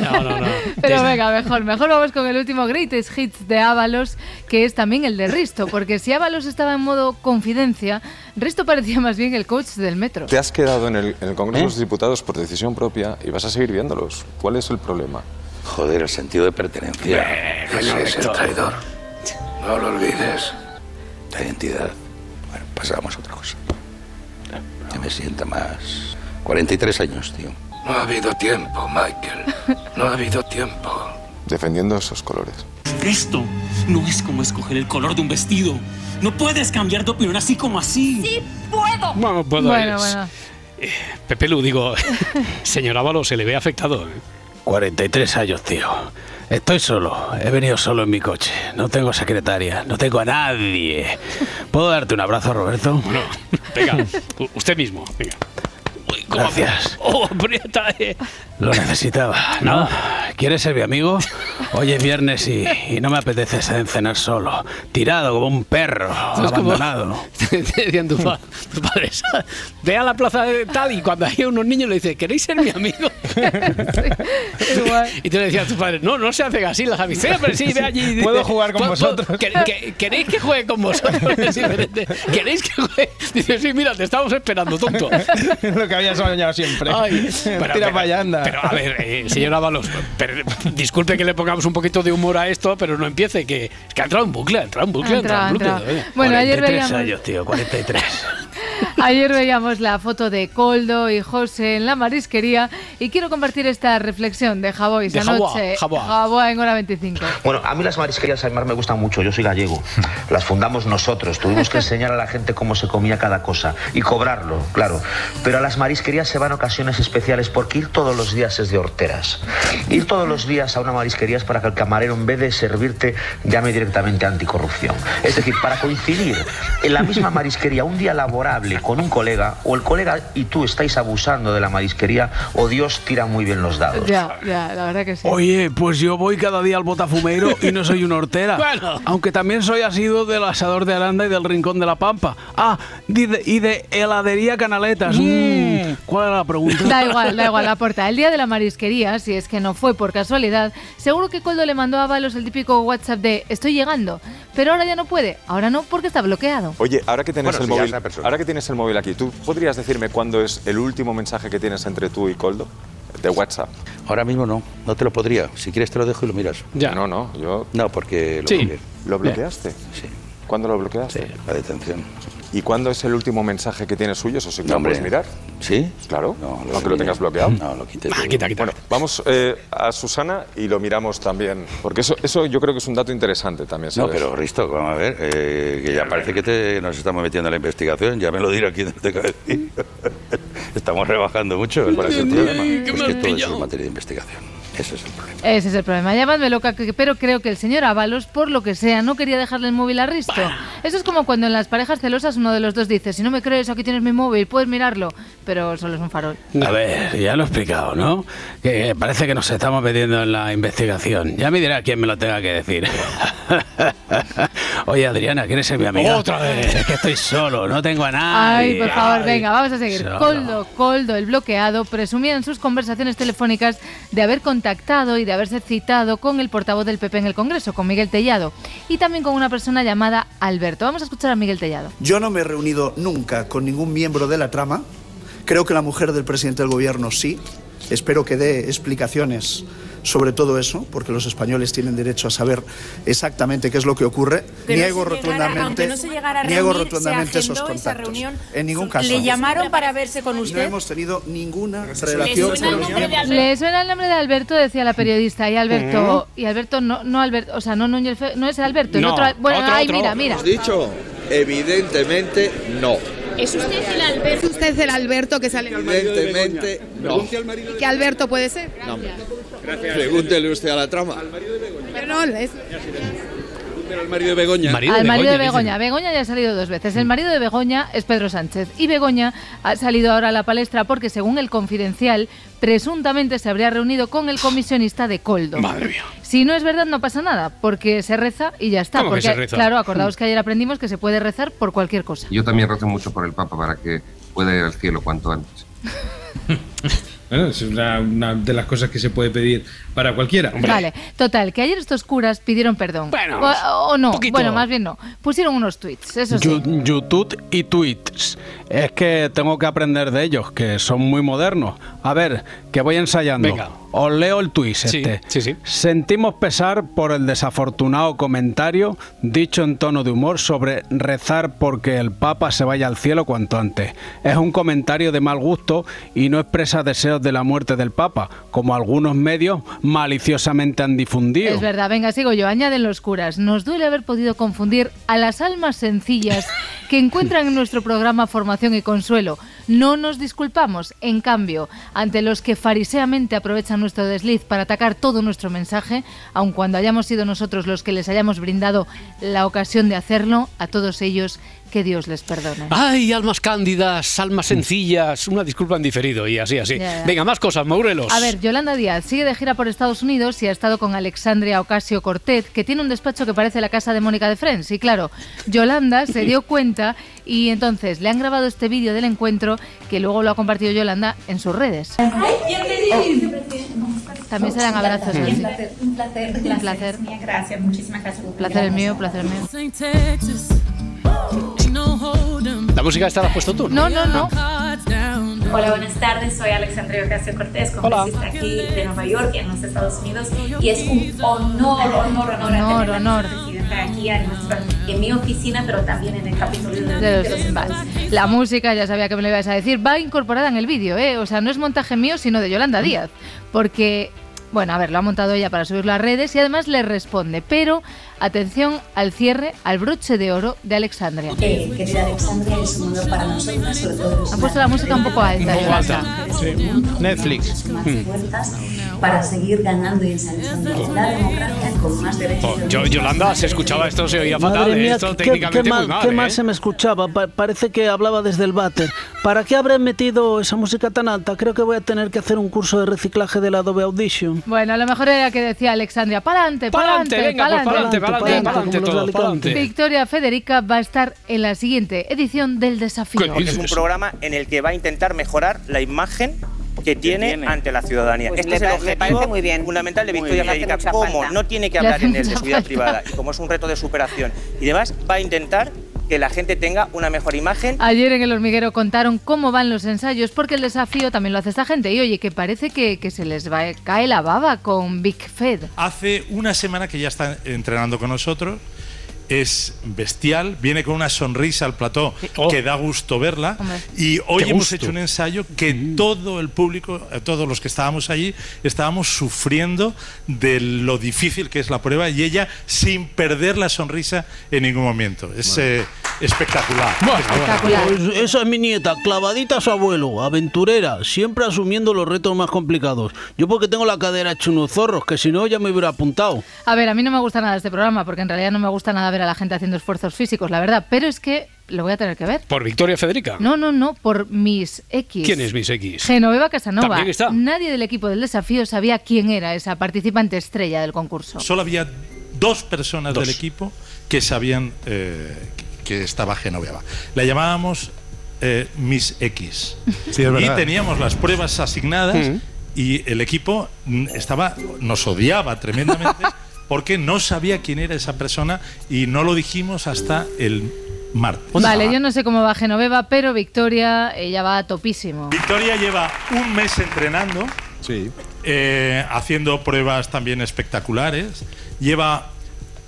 Speaker 1: No, no, no.
Speaker 14: Pero venga, mejor, mejor vamos con el último Greatest Hits de Ábalos, que es también el de Risto, porque si Ábalos estaba en modo confidencia, Risto parecía más bien el coach del metro.
Speaker 39: Te has quedado en el, en el Congreso de los Diputados por decisión propia y vas a seguir viéndolos. ¿Cuál es el problema?
Speaker 38: Joder, el sentido de pertenencia.
Speaker 39: Ese es el traidor.
Speaker 38: No lo olvides. La identidad. Bueno, pasamos a otra cosa. Que me sienta más. 43 años, tío.
Speaker 39: No ha habido tiempo, Michael. No ha habido tiempo. Defendiendo esos colores.
Speaker 47: Esto no es como escoger el color de un vestido. No puedes cambiar de opinión así como así. ¡Sí
Speaker 46: puedo!
Speaker 1: Bueno, puedo
Speaker 14: Bueno, bueno.
Speaker 1: Pepe Lu, digo, señor Ávalo, se le ve afectado. ¿eh?
Speaker 43: 43 años, tío. Estoy solo. He venido solo en mi coche. No tengo secretaria. No tengo a nadie. ¿Puedo darte un abrazo, Roberto?
Speaker 1: Bueno, venga, usted mismo. Venga. Uy, ¿cómo
Speaker 43: Gracias.
Speaker 1: Oh, aprieta, eh.
Speaker 43: Lo necesitaba, ¿no? ¿Quieres ser mi amigo? Hoy es viernes y, y no me apetece cenar solo. Tirado como un perro,
Speaker 1: como-
Speaker 43: abandonado.
Speaker 1: Te decían tus pa- tus padres, ve a la plaza de tal y cuando hay unos niños le dice, ¿queréis ser mi amigo? y tú le decías a tus padres, no, no se hacen así las amistades, pero sí, ve allí. y dice,
Speaker 2: Puedo jugar con
Speaker 1: "¿Puedo-
Speaker 2: vosotros?"
Speaker 1: ¿Queréis que juegue con vosotros? Es diferente. ¿Queréis que juegue? Dice, sí, mira, te estamos esperando, tonto.
Speaker 2: Lo que había soñado siempre.
Speaker 1: Ay, pero-
Speaker 2: Tira para allá, anda.
Speaker 1: Pero a ver, eh, señor Ábalos, per- disculpe que le pongamos un poquito de humor a esto, pero no empiece, que es que ha entrado en bucle, ha entrado en bucle, ha entrado en bucle.
Speaker 14: Bueno, ayer
Speaker 43: 43
Speaker 14: veíamos,
Speaker 43: años, tío, 43.
Speaker 14: Ayer veíamos la foto de Coldo y José en la marisquería y quiero compartir esta reflexión de Javois
Speaker 48: De
Speaker 14: anoche.
Speaker 48: Jaboa.
Speaker 14: Jaboa en hora 25.
Speaker 48: Bueno, a mí las marisquerías además me gustan mucho, yo soy gallego. Las fundamos nosotros, tuvimos que enseñar a la gente cómo se comía cada cosa y cobrarlo, claro. Pero a las marisquerías se van ocasiones especiales porque ir todos los días es de horteras. Ir todos los días a una marisquería es para que el camarero en vez de servirte llame directamente a anticorrupción. Es decir, para coincidir en la misma marisquería un día laborable con un colega o el colega y tú estáis abusando de la marisquería o Dios tira muy bien los dados.
Speaker 14: Ya, ya, la verdad que sí.
Speaker 43: Oye, pues yo voy cada día al botafumeiro y no soy una hortera.
Speaker 14: Bueno.
Speaker 43: Aunque también soy asiduo del asador de Aranda y del Rincón de la Pampa. Ah, y de, y de heladería Canaletas. Mm, ¿Cuál era la pregunta?
Speaker 14: Da igual, da igual, aporta. El día de la marisquería, si es que no fue por casualidad, seguro que Coldo le mandó a Valos el típico WhatsApp de estoy llegando, pero ahora ya no puede. Ahora no, porque está bloqueado.
Speaker 39: Oye, ahora que tienes
Speaker 38: Bueno,
Speaker 39: el
Speaker 38: ya
Speaker 39: móvil, ahora que tienes el móvil aquí, ¿tú podrías decirme cuándo es el último mensaje que tienes entre tú y Coldo? De WhatsApp.
Speaker 38: Ahora mismo no, no te lo podría. Si quieres te lo dejo y lo miras.
Speaker 39: Ya. No, no, yo...
Speaker 38: No, porque lo
Speaker 39: Sí.
Speaker 38: bloqueé.
Speaker 39: ¿Lo bloqueaste?
Speaker 38: Sí.
Speaker 39: ¿Cuándo lo bloqueaste?
Speaker 38: Sí, la detención.
Speaker 39: ¿Y cuándo es el último mensaje que tienes suyo? Eso sí que
Speaker 38: No,
Speaker 39: lo puedes mirar.
Speaker 38: ¿Sí?
Speaker 39: Claro,
Speaker 38: No,
Speaker 39: aunque lo tengas bloqueado.
Speaker 38: No, lo quité.
Speaker 39: Ah, quita, quita. Bueno, vamos eh, a Susana y lo miramos también. Porque eso, eso yo creo que es un dato interesante también,
Speaker 38: No,
Speaker 39: ¿sabes?
Speaker 38: pero Risto, vamos a ver, eh, que ya parece que te- nos estamos metiendo en la investigación, ya me lo dirá quién te cabe decir. Estamos rebajando mucho. ¿Cuál
Speaker 39: es el problema?
Speaker 38: Es que todo eso es materia de investigación. Ese es el problema.
Speaker 14: Ese es el problema. Llamadme loca, que- pero creo que el señor Ábalos, por lo que sea, no quería dejarle el móvil a Risto. Eso es como cuando en las parejas celosas uno de los dos dice, si no me crees, aquí tienes mi móvil, puedes mirarlo. Pero solo es un farol.
Speaker 43: A ver, ya lo he explicado, ¿no? Que parece que nos estamos metiendo en la investigación. Ya me dirá quién me lo tenga que decir. Oye, Adriana, ¿quieres ser mi amiga?
Speaker 1: Otra vez.
Speaker 43: Es que estoy solo, no tengo a nadie.
Speaker 14: Ay, por favor, venga, vamos a seguir.
Speaker 43: Solo.
Speaker 14: Coldo, Coldo, el bloqueado, presumía en sus conversaciones telefónicas de haber contactado y de haberse citado con el portavoz del PP en el Congreso, con Miguel Tellado, y también con una persona llamada Alberto. Vamos a escuchar a Miguel Tellado.
Speaker 49: Yo no me he reunido nunca con ningún miembro de la trama. Creo que la mujer del presidente del gobierno sí. Espero que dé explicaciones sobre todo eso, porque los españoles tienen derecho a saber exactamente qué es lo que ocurre.
Speaker 50: Pero
Speaker 49: niego
Speaker 50: si
Speaker 49: rotundamente,
Speaker 50: aunque no se llegara a
Speaker 49: niego
Speaker 50: reunir,
Speaker 49: rotundamente
Speaker 50: se
Speaker 49: esos contactos.
Speaker 50: reunión.
Speaker 49: En ningún caso.
Speaker 50: ¿Le llamaron para verse con
Speaker 49: No
Speaker 50: usted?
Speaker 49: hemos tenido ninguna
Speaker 50: ¿Le
Speaker 49: relación
Speaker 50: suena el de
Speaker 49: miembros.
Speaker 14: Le suena el nombre de Alberto, decía la periodista, y Alberto, y Alberto no, no Alberto, o sea, no no es el Alberto, el
Speaker 51: No,
Speaker 14: otro, bueno,
Speaker 51: otro,
Speaker 14: ay,
Speaker 51: otro.
Speaker 14: mira, mira.
Speaker 51: ¿Hemos dicho? Evidentemente no.
Speaker 50: ¿Es usted el Alberto? ¿Es usted el Alberto que sale
Speaker 51: Evidentemente no.
Speaker 50: ¿Qué Alberto puede ser?
Speaker 51: No. Pregúntele usted a la trama.
Speaker 50: Pero no, es...
Speaker 51: Al marido de Begoña.
Speaker 14: Al marido de Begoña. Begoña ya ha salido dos veces. El marido de Begoña es Pedro Sánchez. Y Begoña ha salido ahora a la palestra porque, según el confidencial, presuntamente se habría reunido con el comisionista de Coldo.
Speaker 1: Madre mía.
Speaker 14: Si no es verdad, no pasa nada, porque se reza y ya está.
Speaker 1: ¿Cómo que
Speaker 14: porque,
Speaker 1: se reza?
Speaker 14: claro, acordaos que ayer aprendimos que se puede rezar por cualquier cosa.
Speaker 52: Yo también rezo mucho por el Papa para que pueda ir al cielo cuanto antes.
Speaker 41: Bueno, es una, una de las cosas que se puede pedir para cualquiera.
Speaker 14: Vale, total, que ayer estos curas pidieron perdón. o, o no,
Speaker 43: poquito.
Speaker 14: bueno, más bien no. Pusieron unos tweets, eso sí.
Speaker 43: YouTube y tweets. Es que tengo que aprender de ellos, que son muy modernos. A ver, que voy ensayando.
Speaker 1: Venga.
Speaker 43: Os leo el tweet
Speaker 1: Sí,
Speaker 43: este.
Speaker 1: sí, sí.
Speaker 43: Sentimos pesar por el desafortunado comentario dicho en tono de humor sobre rezar porque el Papa se vaya al cielo cuanto antes. Es un comentario de mal gusto y no expresa deseos de la muerte del Papa, como algunos medios maliciosamente han difundido.
Speaker 14: Es verdad, venga, sigo yo. Añaden los curas. Nos duele haber podido confundir a las almas sencillas que encuentran en nuestro programa Formación y Consuelo. No nos disculpamos. En cambio, ante los que fariseamente aprovechan nuestro desliz para atacar todo nuestro mensaje, aun cuando hayamos sido nosotros los que les hayamos brindado la ocasión de hacerlo, a todos ellos, que Dios les perdone.
Speaker 1: Ay, almas cándidas, almas sencillas. Una disculpa en diferido y así, así.
Speaker 14: Ya, ya.
Speaker 1: Venga, más cosas, Maurelos.
Speaker 14: A ver, Yolanda Díaz sigue de gira por Estados Unidos y ha estado con Alexandria Ocasio Cortez, que tiene un despacho que parece la casa de Mónica de Friends. Y claro, Yolanda se dio cuenta y entonces le han grabado este vídeo del encuentro que luego lo ha compartido Yolanda en sus redes. También se dan abrazos.
Speaker 53: Un placer, un placer.
Speaker 14: Un placer.
Speaker 53: Gracias, muchísimas gracias.
Speaker 14: Placer el mío, placer el mío.
Speaker 1: La música esta la has puesto tú.
Speaker 14: No, no, no.
Speaker 53: Hola, buenas tardes. Soy Alexandria Ocasio Cortés, congresista aquí de Nueva York, en los Estados Unidos. Y es un honor, honor, honor,
Speaker 14: Honor, honor.
Speaker 53: aquí en, nuestra- en mi oficina, pero también en el Capitolio de,
Speaker 14: De los-
Speaker 53: de los
Speaker 14: La música, ya sabía que me lo ibas a decir, va incorporada en el vídeo, ¿eh? O sea, no es montaje mío, sino de Yolanda Díaz. Porque, bueno, a ver, lo ha montado ella para subirlo a redes y además le responde. Pero, atención al cierre, al broche de oro de Alexandria.
Speaker 53: Eh, querida Alexandria, es un honor para nosotras, sobre todo
Speaker 14: Han puesto la música un poco alta,
Speaker 53: Un poco.
Speaker 2: Netflix.
Speaker 53: más
Speaker 1: Hmm.
Speaker 53: Para seguir ganando y ensanchando la democracia con más derechos.
Speaker 1: Oh, yo- Yolanda, se escuchaba esto, se oía fatal.
Speaker 54: Madre mía,
Speaker 1: esto
Speaker 54: qué-
Speaker 1: técnicamente
Speaker 54: qué, mal,
Speaker 1: muy mal.
Speaker 54: qué
Speaker 1: ¿eh?
Speaker 54: mal se me escuchaba. Pa- parece que hablaba desde el váter. ¿Para qué habré metido esa música tan alta? Creo que voy a tener que hacer un curso de reciclaje del Adobe Audition.
Speaker 14: Bueno, a lo mejor era que decía Alexandria, pa'lante, pa'lante,
Speaker 54: Pa'lante, venga, pues
Speaker 14: pa'lante.
Speaker 54: pa'lante, pa'lante, pa'lante.
Speaker 14: Victoria Federica va a estar en la siguiente edición del desafío.
Speaker 55: Es un programa en el que va a intentar mejorar la imagen que tiene, ante la ciudadanía.
Speaker 56: Pues
Speaker 55: este es el objetivo
Speaker 56: parece muy bien.
Speaker 55: fundamental de Victoria Federica. Como
Speaker 56: falta.
Speaker 55: no tiene que hablar en el de seguridad falta. privada y como es un reto de superación y demás, va a intentar que la gente tenga una mejor imagen
Speaker 14: Ayer en el hormiguero contaron cómo van los ensayos, porque el desafío también lo hace esta gente. Y oye, que parece que, que se les va, cae la baba con Big Fed.
Speaker 57: Hace una semana que ya está entrenando con nosotros
Speaker 58: es bestial, viene con una sonrisa al plató que da gusto verla
Speaker 1: Hombre.
Speaker 58: y hoy
Speaker 1: Qué
Speaker 58: hemos
Speaker 1: gusto.
Speaker 58: hecho un ensayo que todo el público, eh, todos los que estábamos allí, estábamos sufriendo de lo difícil que es la prueba y ella sin perder la sonrisa en ningún momento. Es eh, espectacular.
Speaker 54: Pues esa es mi nieta, clavadita a su abuelo, aventurera, siempre asumiendo los retos más complicados. Yo porque tengo la cadera hecho unos zorros, que si no ya me hubiera apuntado.
Speaker 14: A ver, a mí no me gusta nada este programa, porque en realidad no me gusta nada ver a la gente haciendo esfuerzos físicos, la verdad. Pero es que lo voy a tener que ver.
Speaker 1: Por Victoria Federica.
Speaker 14: No, no, no, por Miss X.
Speaker 1: ¿Quién es Miss X?
Speaker 14: Genoveva Casanova.
Speaker 1: También está.
Speaker 14: Nadie del equipo del desafío sabía quién era esa participante estrella del concurso.
Speaker 58: Solo había dos personas
Speaker 1: Dos.
Speaker 58: del equipo que sabían eh, que estaba Genoveva. La llamábamos eh, Miss X.
Speaker 2: Sí, es
Speaker 58: y teníamos las pruebas asignadas
Speaker 1: Mm.
Speaker 58: y el equipo estaba nos odiaba tremendamente porque no sabía quién era esa persona y no lo dijimos hasta el martes.
Speaker 14: Vale, yo no sé cómo va Genoveva, pero Victoria, ella va a topísimo.
Speaker 58: Victoria lleva un mes entrenando, eh, haciendo pruebas también espectaculares. Lleva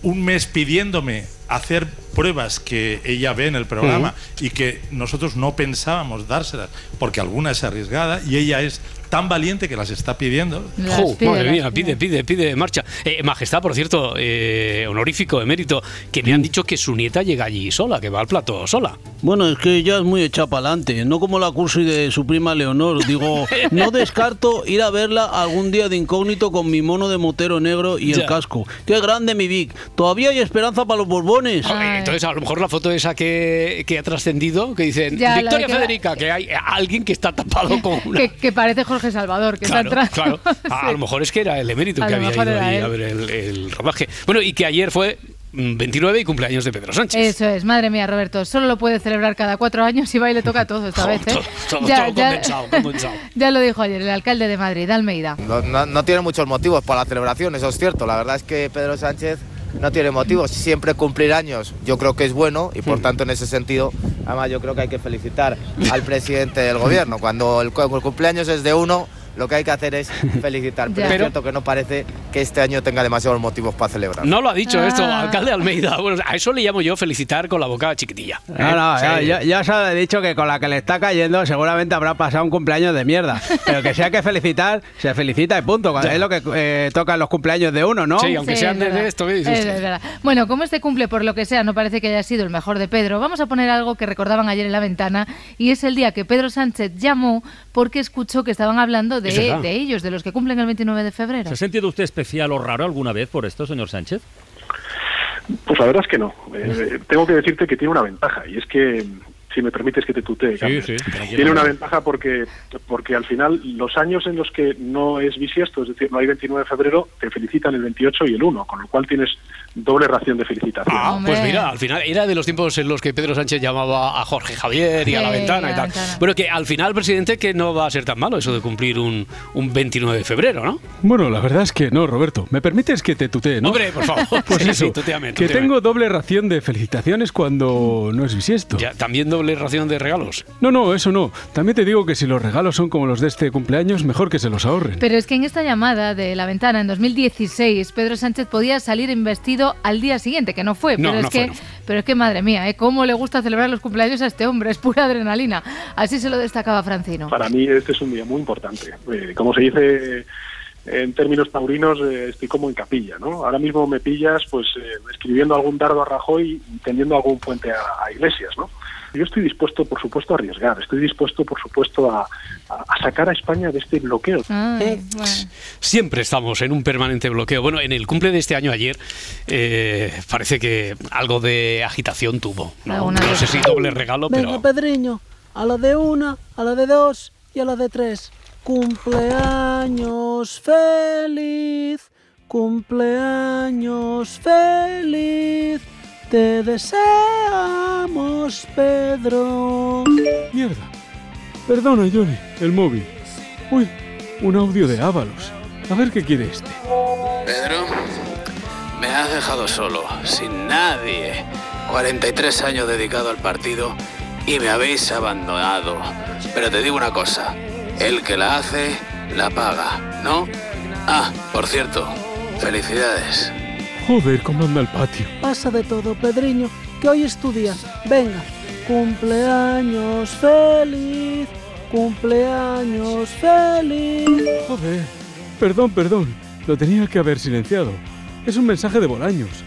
Speaker 58: un mes pidiéndome hacer pruebas que ella ve en el programa y que nosotros no pensábamos dárselas porque alguna es arriesgada y ella es tan valiente que las está pidiendo.
Speaker 1: Jo, madre mía, pide, pide, pide marcha. Eh, majestad, por cierto, eh, honorífico, emérito, que me han dicho que su nieta llega allí sola, que va al plato sola.
Speaker 54: Bueno, es que ella es muy hecha para adelante, no como la cursi de su prima Leonor. Digo, no descarto ir a verla algún día de incógnito con mi mono de motero negro y
Speaker 1: Ya.
Speaker 54: el casco. ¡Qué grande mi Vic! Todavía hay esperanza para los borbones.
Speaker 1: Entonces, a lo mejor la foto esa que, que ha trascendido, que dicen
Speaker 14: Ya,
Speaker 1: Victoria
Speaker 14: que-
Speaker 1: Federica, que hay alguien que está tapado con una.
Speaker 14: Que, que parece Jorge Salvador, que
Speaker 1: Claro,
Speaker 14: está
Speaker 1: claro. A, a lo mejor es que era el emérito
Speaker 14: A
Speaker 1: que había ido ahí
Speaker 14: él.
Speaker 1: a ver el, el rodaje. Bueno, y que ayer fue mm, 29 y cumpleaños de Pedro Sánchez.
Speaker 14: Eso es, madre mía, Roberto. Solo lo puede celebrar cada cuatro años y va y le toca todo esta vez, ¿eh?
Speaker 1: Todo,
Speaker 14: Ya-
Speaker 1: todo
Speaker 14: ya-
Speaker 1: condensado, condensado.
Speaker 14: Ya lo dijo ayer el alcalde de Madrid, Almeida.
Speaker 59: No, no- no tiene muchos motivos para la celebración, eso es cierto. La verdad es que Pedro Sánchez no tiene motivos. Siempre cumplir años yo creo que es bueno y por tanto en ese sentido, además yo creo que hay que felicitar al presidente del gobierno. Cuando el, cu- el cumpleaños es de uno, lo que hay que hacer es felicitar. Pero,
Speaker 1: Ya.
Speaker 59: es
Speaker 1: Pero-
Speaker 59: cierto que no parece que este año tenga demasiados motivos para celebrar.
Speaker 1: No lo ha dicho esto,
Speaker 14: Ah.
Speaker 1: alcalde Almeida. Bueno, a eso le llamo yo felicitar con la boca chiquitilla.
Speaker 43: No, no,
Speaker 1: ¿Eh?
Speaker 43: ya,
Speaker 1: Sí.
Speaker 43: ya- ya os he dicho que con la que le está cayendo seguramente habrá pasado un cumpleaños de mierda. Pero que sea que felicitar, se felicita y punto. Cuando. Es lo que eh, toca en los cumpleaños de uno, ¿no?
Speaker 1: Sí, aunque
Speaker 14: Sí,
Speaker 1: sean
Speaker 14: es
Speaker 1: de esto, ¿qué dice
Speaker 14: Es. Bueno, como este cumple por lo que sea no parece que haya sido el mejor de Pedro, vamos a poner algo que recordaban ayer en la ventana y es el día que Pedro Sánchez llamó porque escuchó que estaban hablando de, de ellos, de los que cumplen el 29 de febrero.
Speaker 60: ¿Se ha sentido usted especial o raro alguna vez por esto, señor Sánchez?
Speaker 61: Pues la verdad es que no. Eh, tengo que decirte que tiene una ventaja y es que, si me permites que te tutee,
Speaker 60: sí, tranquilo.
Speaker 61: tiene una ventaja porque, porque al final los años en los que no es bisiesto, es decir, no hay 29 de febrero, te felicitan el 28 y el 1, con lo cual tienes doble ración de felicitación.
Speaker 1: Ah, pues mira, al final era de los tiempos en los que Pedro Sánchez llamaba a Jorge Javier y a la
Speaker 61: Sí,
Speaker 1: ventana y
Speaker 61: la
Speaker 1: tal.
Speaker 61: ventana.
Speaker 1: Bueno, que al final, presidente, que no va a ser tan malo eso de cumplir un, un 29 de febrero, ¿no?
Speaker 43: Bueno, la verdad es que no, Roberto. ¿Me permites que te tutee, no?
Speaker 1: Hombre, por favor.
Speaker 43: Pues
Speaker 1: Sí,
Speaker 43: eso,
Speaker 1: sí, tuteame,
Speaker 43: que
Speaker 1: tuteame.
Speaker 43: tengo doble ración de felicitaciones cuando no es bisiesto.
Speaker 1: Ya, también doble ración de regalos.
Speaker 43: No, no, eso no. También te digo que si los regalos son como los de este cumpleaños, mejor que se los ahorren.
Speaker 14: Pero es que en esta llamada de la ventana en 2016, Pedro Sánchez podía salir investido al día siguiente, que no fue.
Speaker 61: No,
Speaker 14: pero,
Speaker 61: no
Speaker 14: es que,
Speaker 61: fue, no
Speaker 14: pero es que, madre mía, ¿eh? ¿cómo le gusta celebrar los cumpleaños a este hombre? Es pura adrenalina. Así se lo destacaba Francino.
Speaker 61: Para mí este es un día muy importante. Eh, como se dice en términos taurinos, eh, estoy como en capilla, ¿no? Ahora mismo me pillas pues eh, escribiendo algún dardo a Rajoy y tendiendo algún puente a, a Iglesias, ¿no? Yo estoy dispuesto, por supuesto, a arriesgar. Estoy dispuesto, por supuesto, a, sacar a España de este bloqueo.
Speaker 14: Ay, bueno.
Speaker 1: Siempre estamos en un permanente bloqueo. Bueno, en el cumple de este año ayer eh, parece que algo de agitación tuvo. No, no sé si doble regalo,
Speaker 54: Venga,
Speaker 1: pero...
Speaker 54: Pedriño, a la de una, a la de dos y a la de tres. Cumpleaños feliz, cumpleaños feliz. Te deseamos, Pedro.
Speaker 43: Mierda. Perdona, Johnny, el móvil. Uy, un audio de Ábalos. A ver qué quiere este.
Speaker 62: Pedro, me has dejado solo, sin nadie. 43 años dedicado al partido y me habéis abandonado. Pero te digo una cosa, el que la hace, la paga, ¿no? Ah, por cierto, felicidades.
Speaker 63: Joder, cómo anda el patio.
Speaker 43: Pasa de todo, Pedriño, que hoy es tu día. Venga, cumpleaños feliz, cumpleaños feliz.
Speaker 63: Joder, perdón, perdón, lo tenía que haber silenciado. Es un mensaje de Bolaños.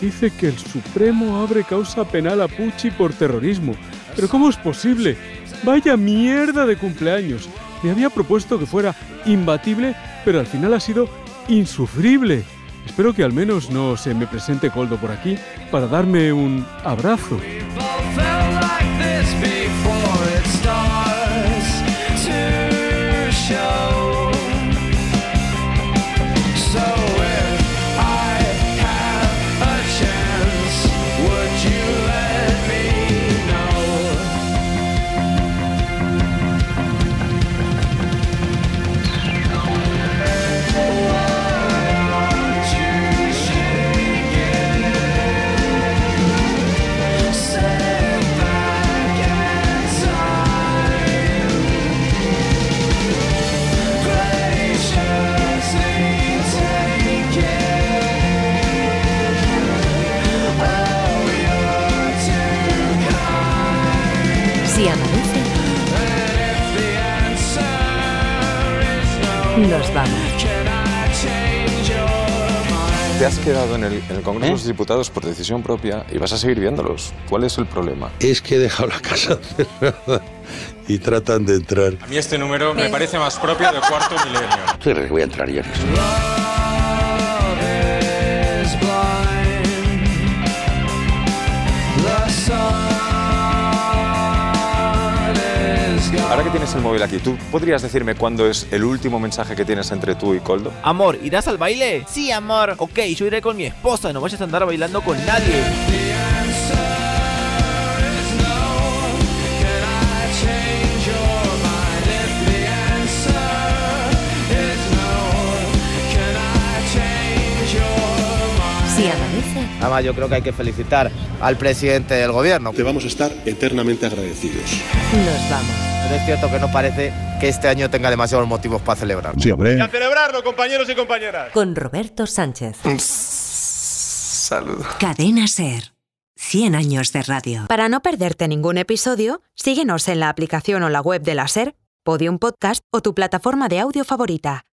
Speaker 63: Dice que el Supremo abre causa penal a Pucci por terrorismo. ¿Pero cómo es posible? Vaya mierda de cumpleaños. Me había propuesto que fuera imbatible, pero al final ha sido insufrible. Espero que al menos no se me presente Coldo por aquí para darme un abrazo.
Speaker 39: En el, en el Congreso de los Diputados por decisión propia y vas a seguir viéndolos. ¿Cuál es el problema?
Speaker 38: Es que he dejado la casa cerrada y tratan de entrar.
Speaker 39: A mí este número me parece más propio de cuarto milenio.
Speaker 38: ¿Tú crees que voy a entrar yo
Speaker 39: Ahora que tienes el móvil aquí, ¿tú podrías decirme cuándo es el último mensaje que tienes entre tú y Coldo?
Speaker 48: Amor, ¿irás al baile? Sí, amor. Ok, yo iré con mi esposa, no vayas a andar bailando con nadie.
Speaker 64: Si amanece,
Speaker 59: Además, yo creo que hay que felicitar al presidente del gobierno.
Speaker 51: Te vamos a estar eternamente agradecidos.
Speaker 64: nos vamos.
Speaker 59: Pero es cierto que no parece que este año tenga demasiados motivos para celebrar.
Speaker 51: Sí, hombre.
Speaker 65: a celebrarlo, compañeros y compañeras.
Speaker 64: Con Roberto Sánchez.
Speaker 59: Saludos.
Speaker 64: Cadena Ser. 100 años de radio.
Speaker 66: Para no perderte ningún episodio, síguenos en la aplicación o la web de la SER, Podium Podcast o tu plataforma de audio favorita.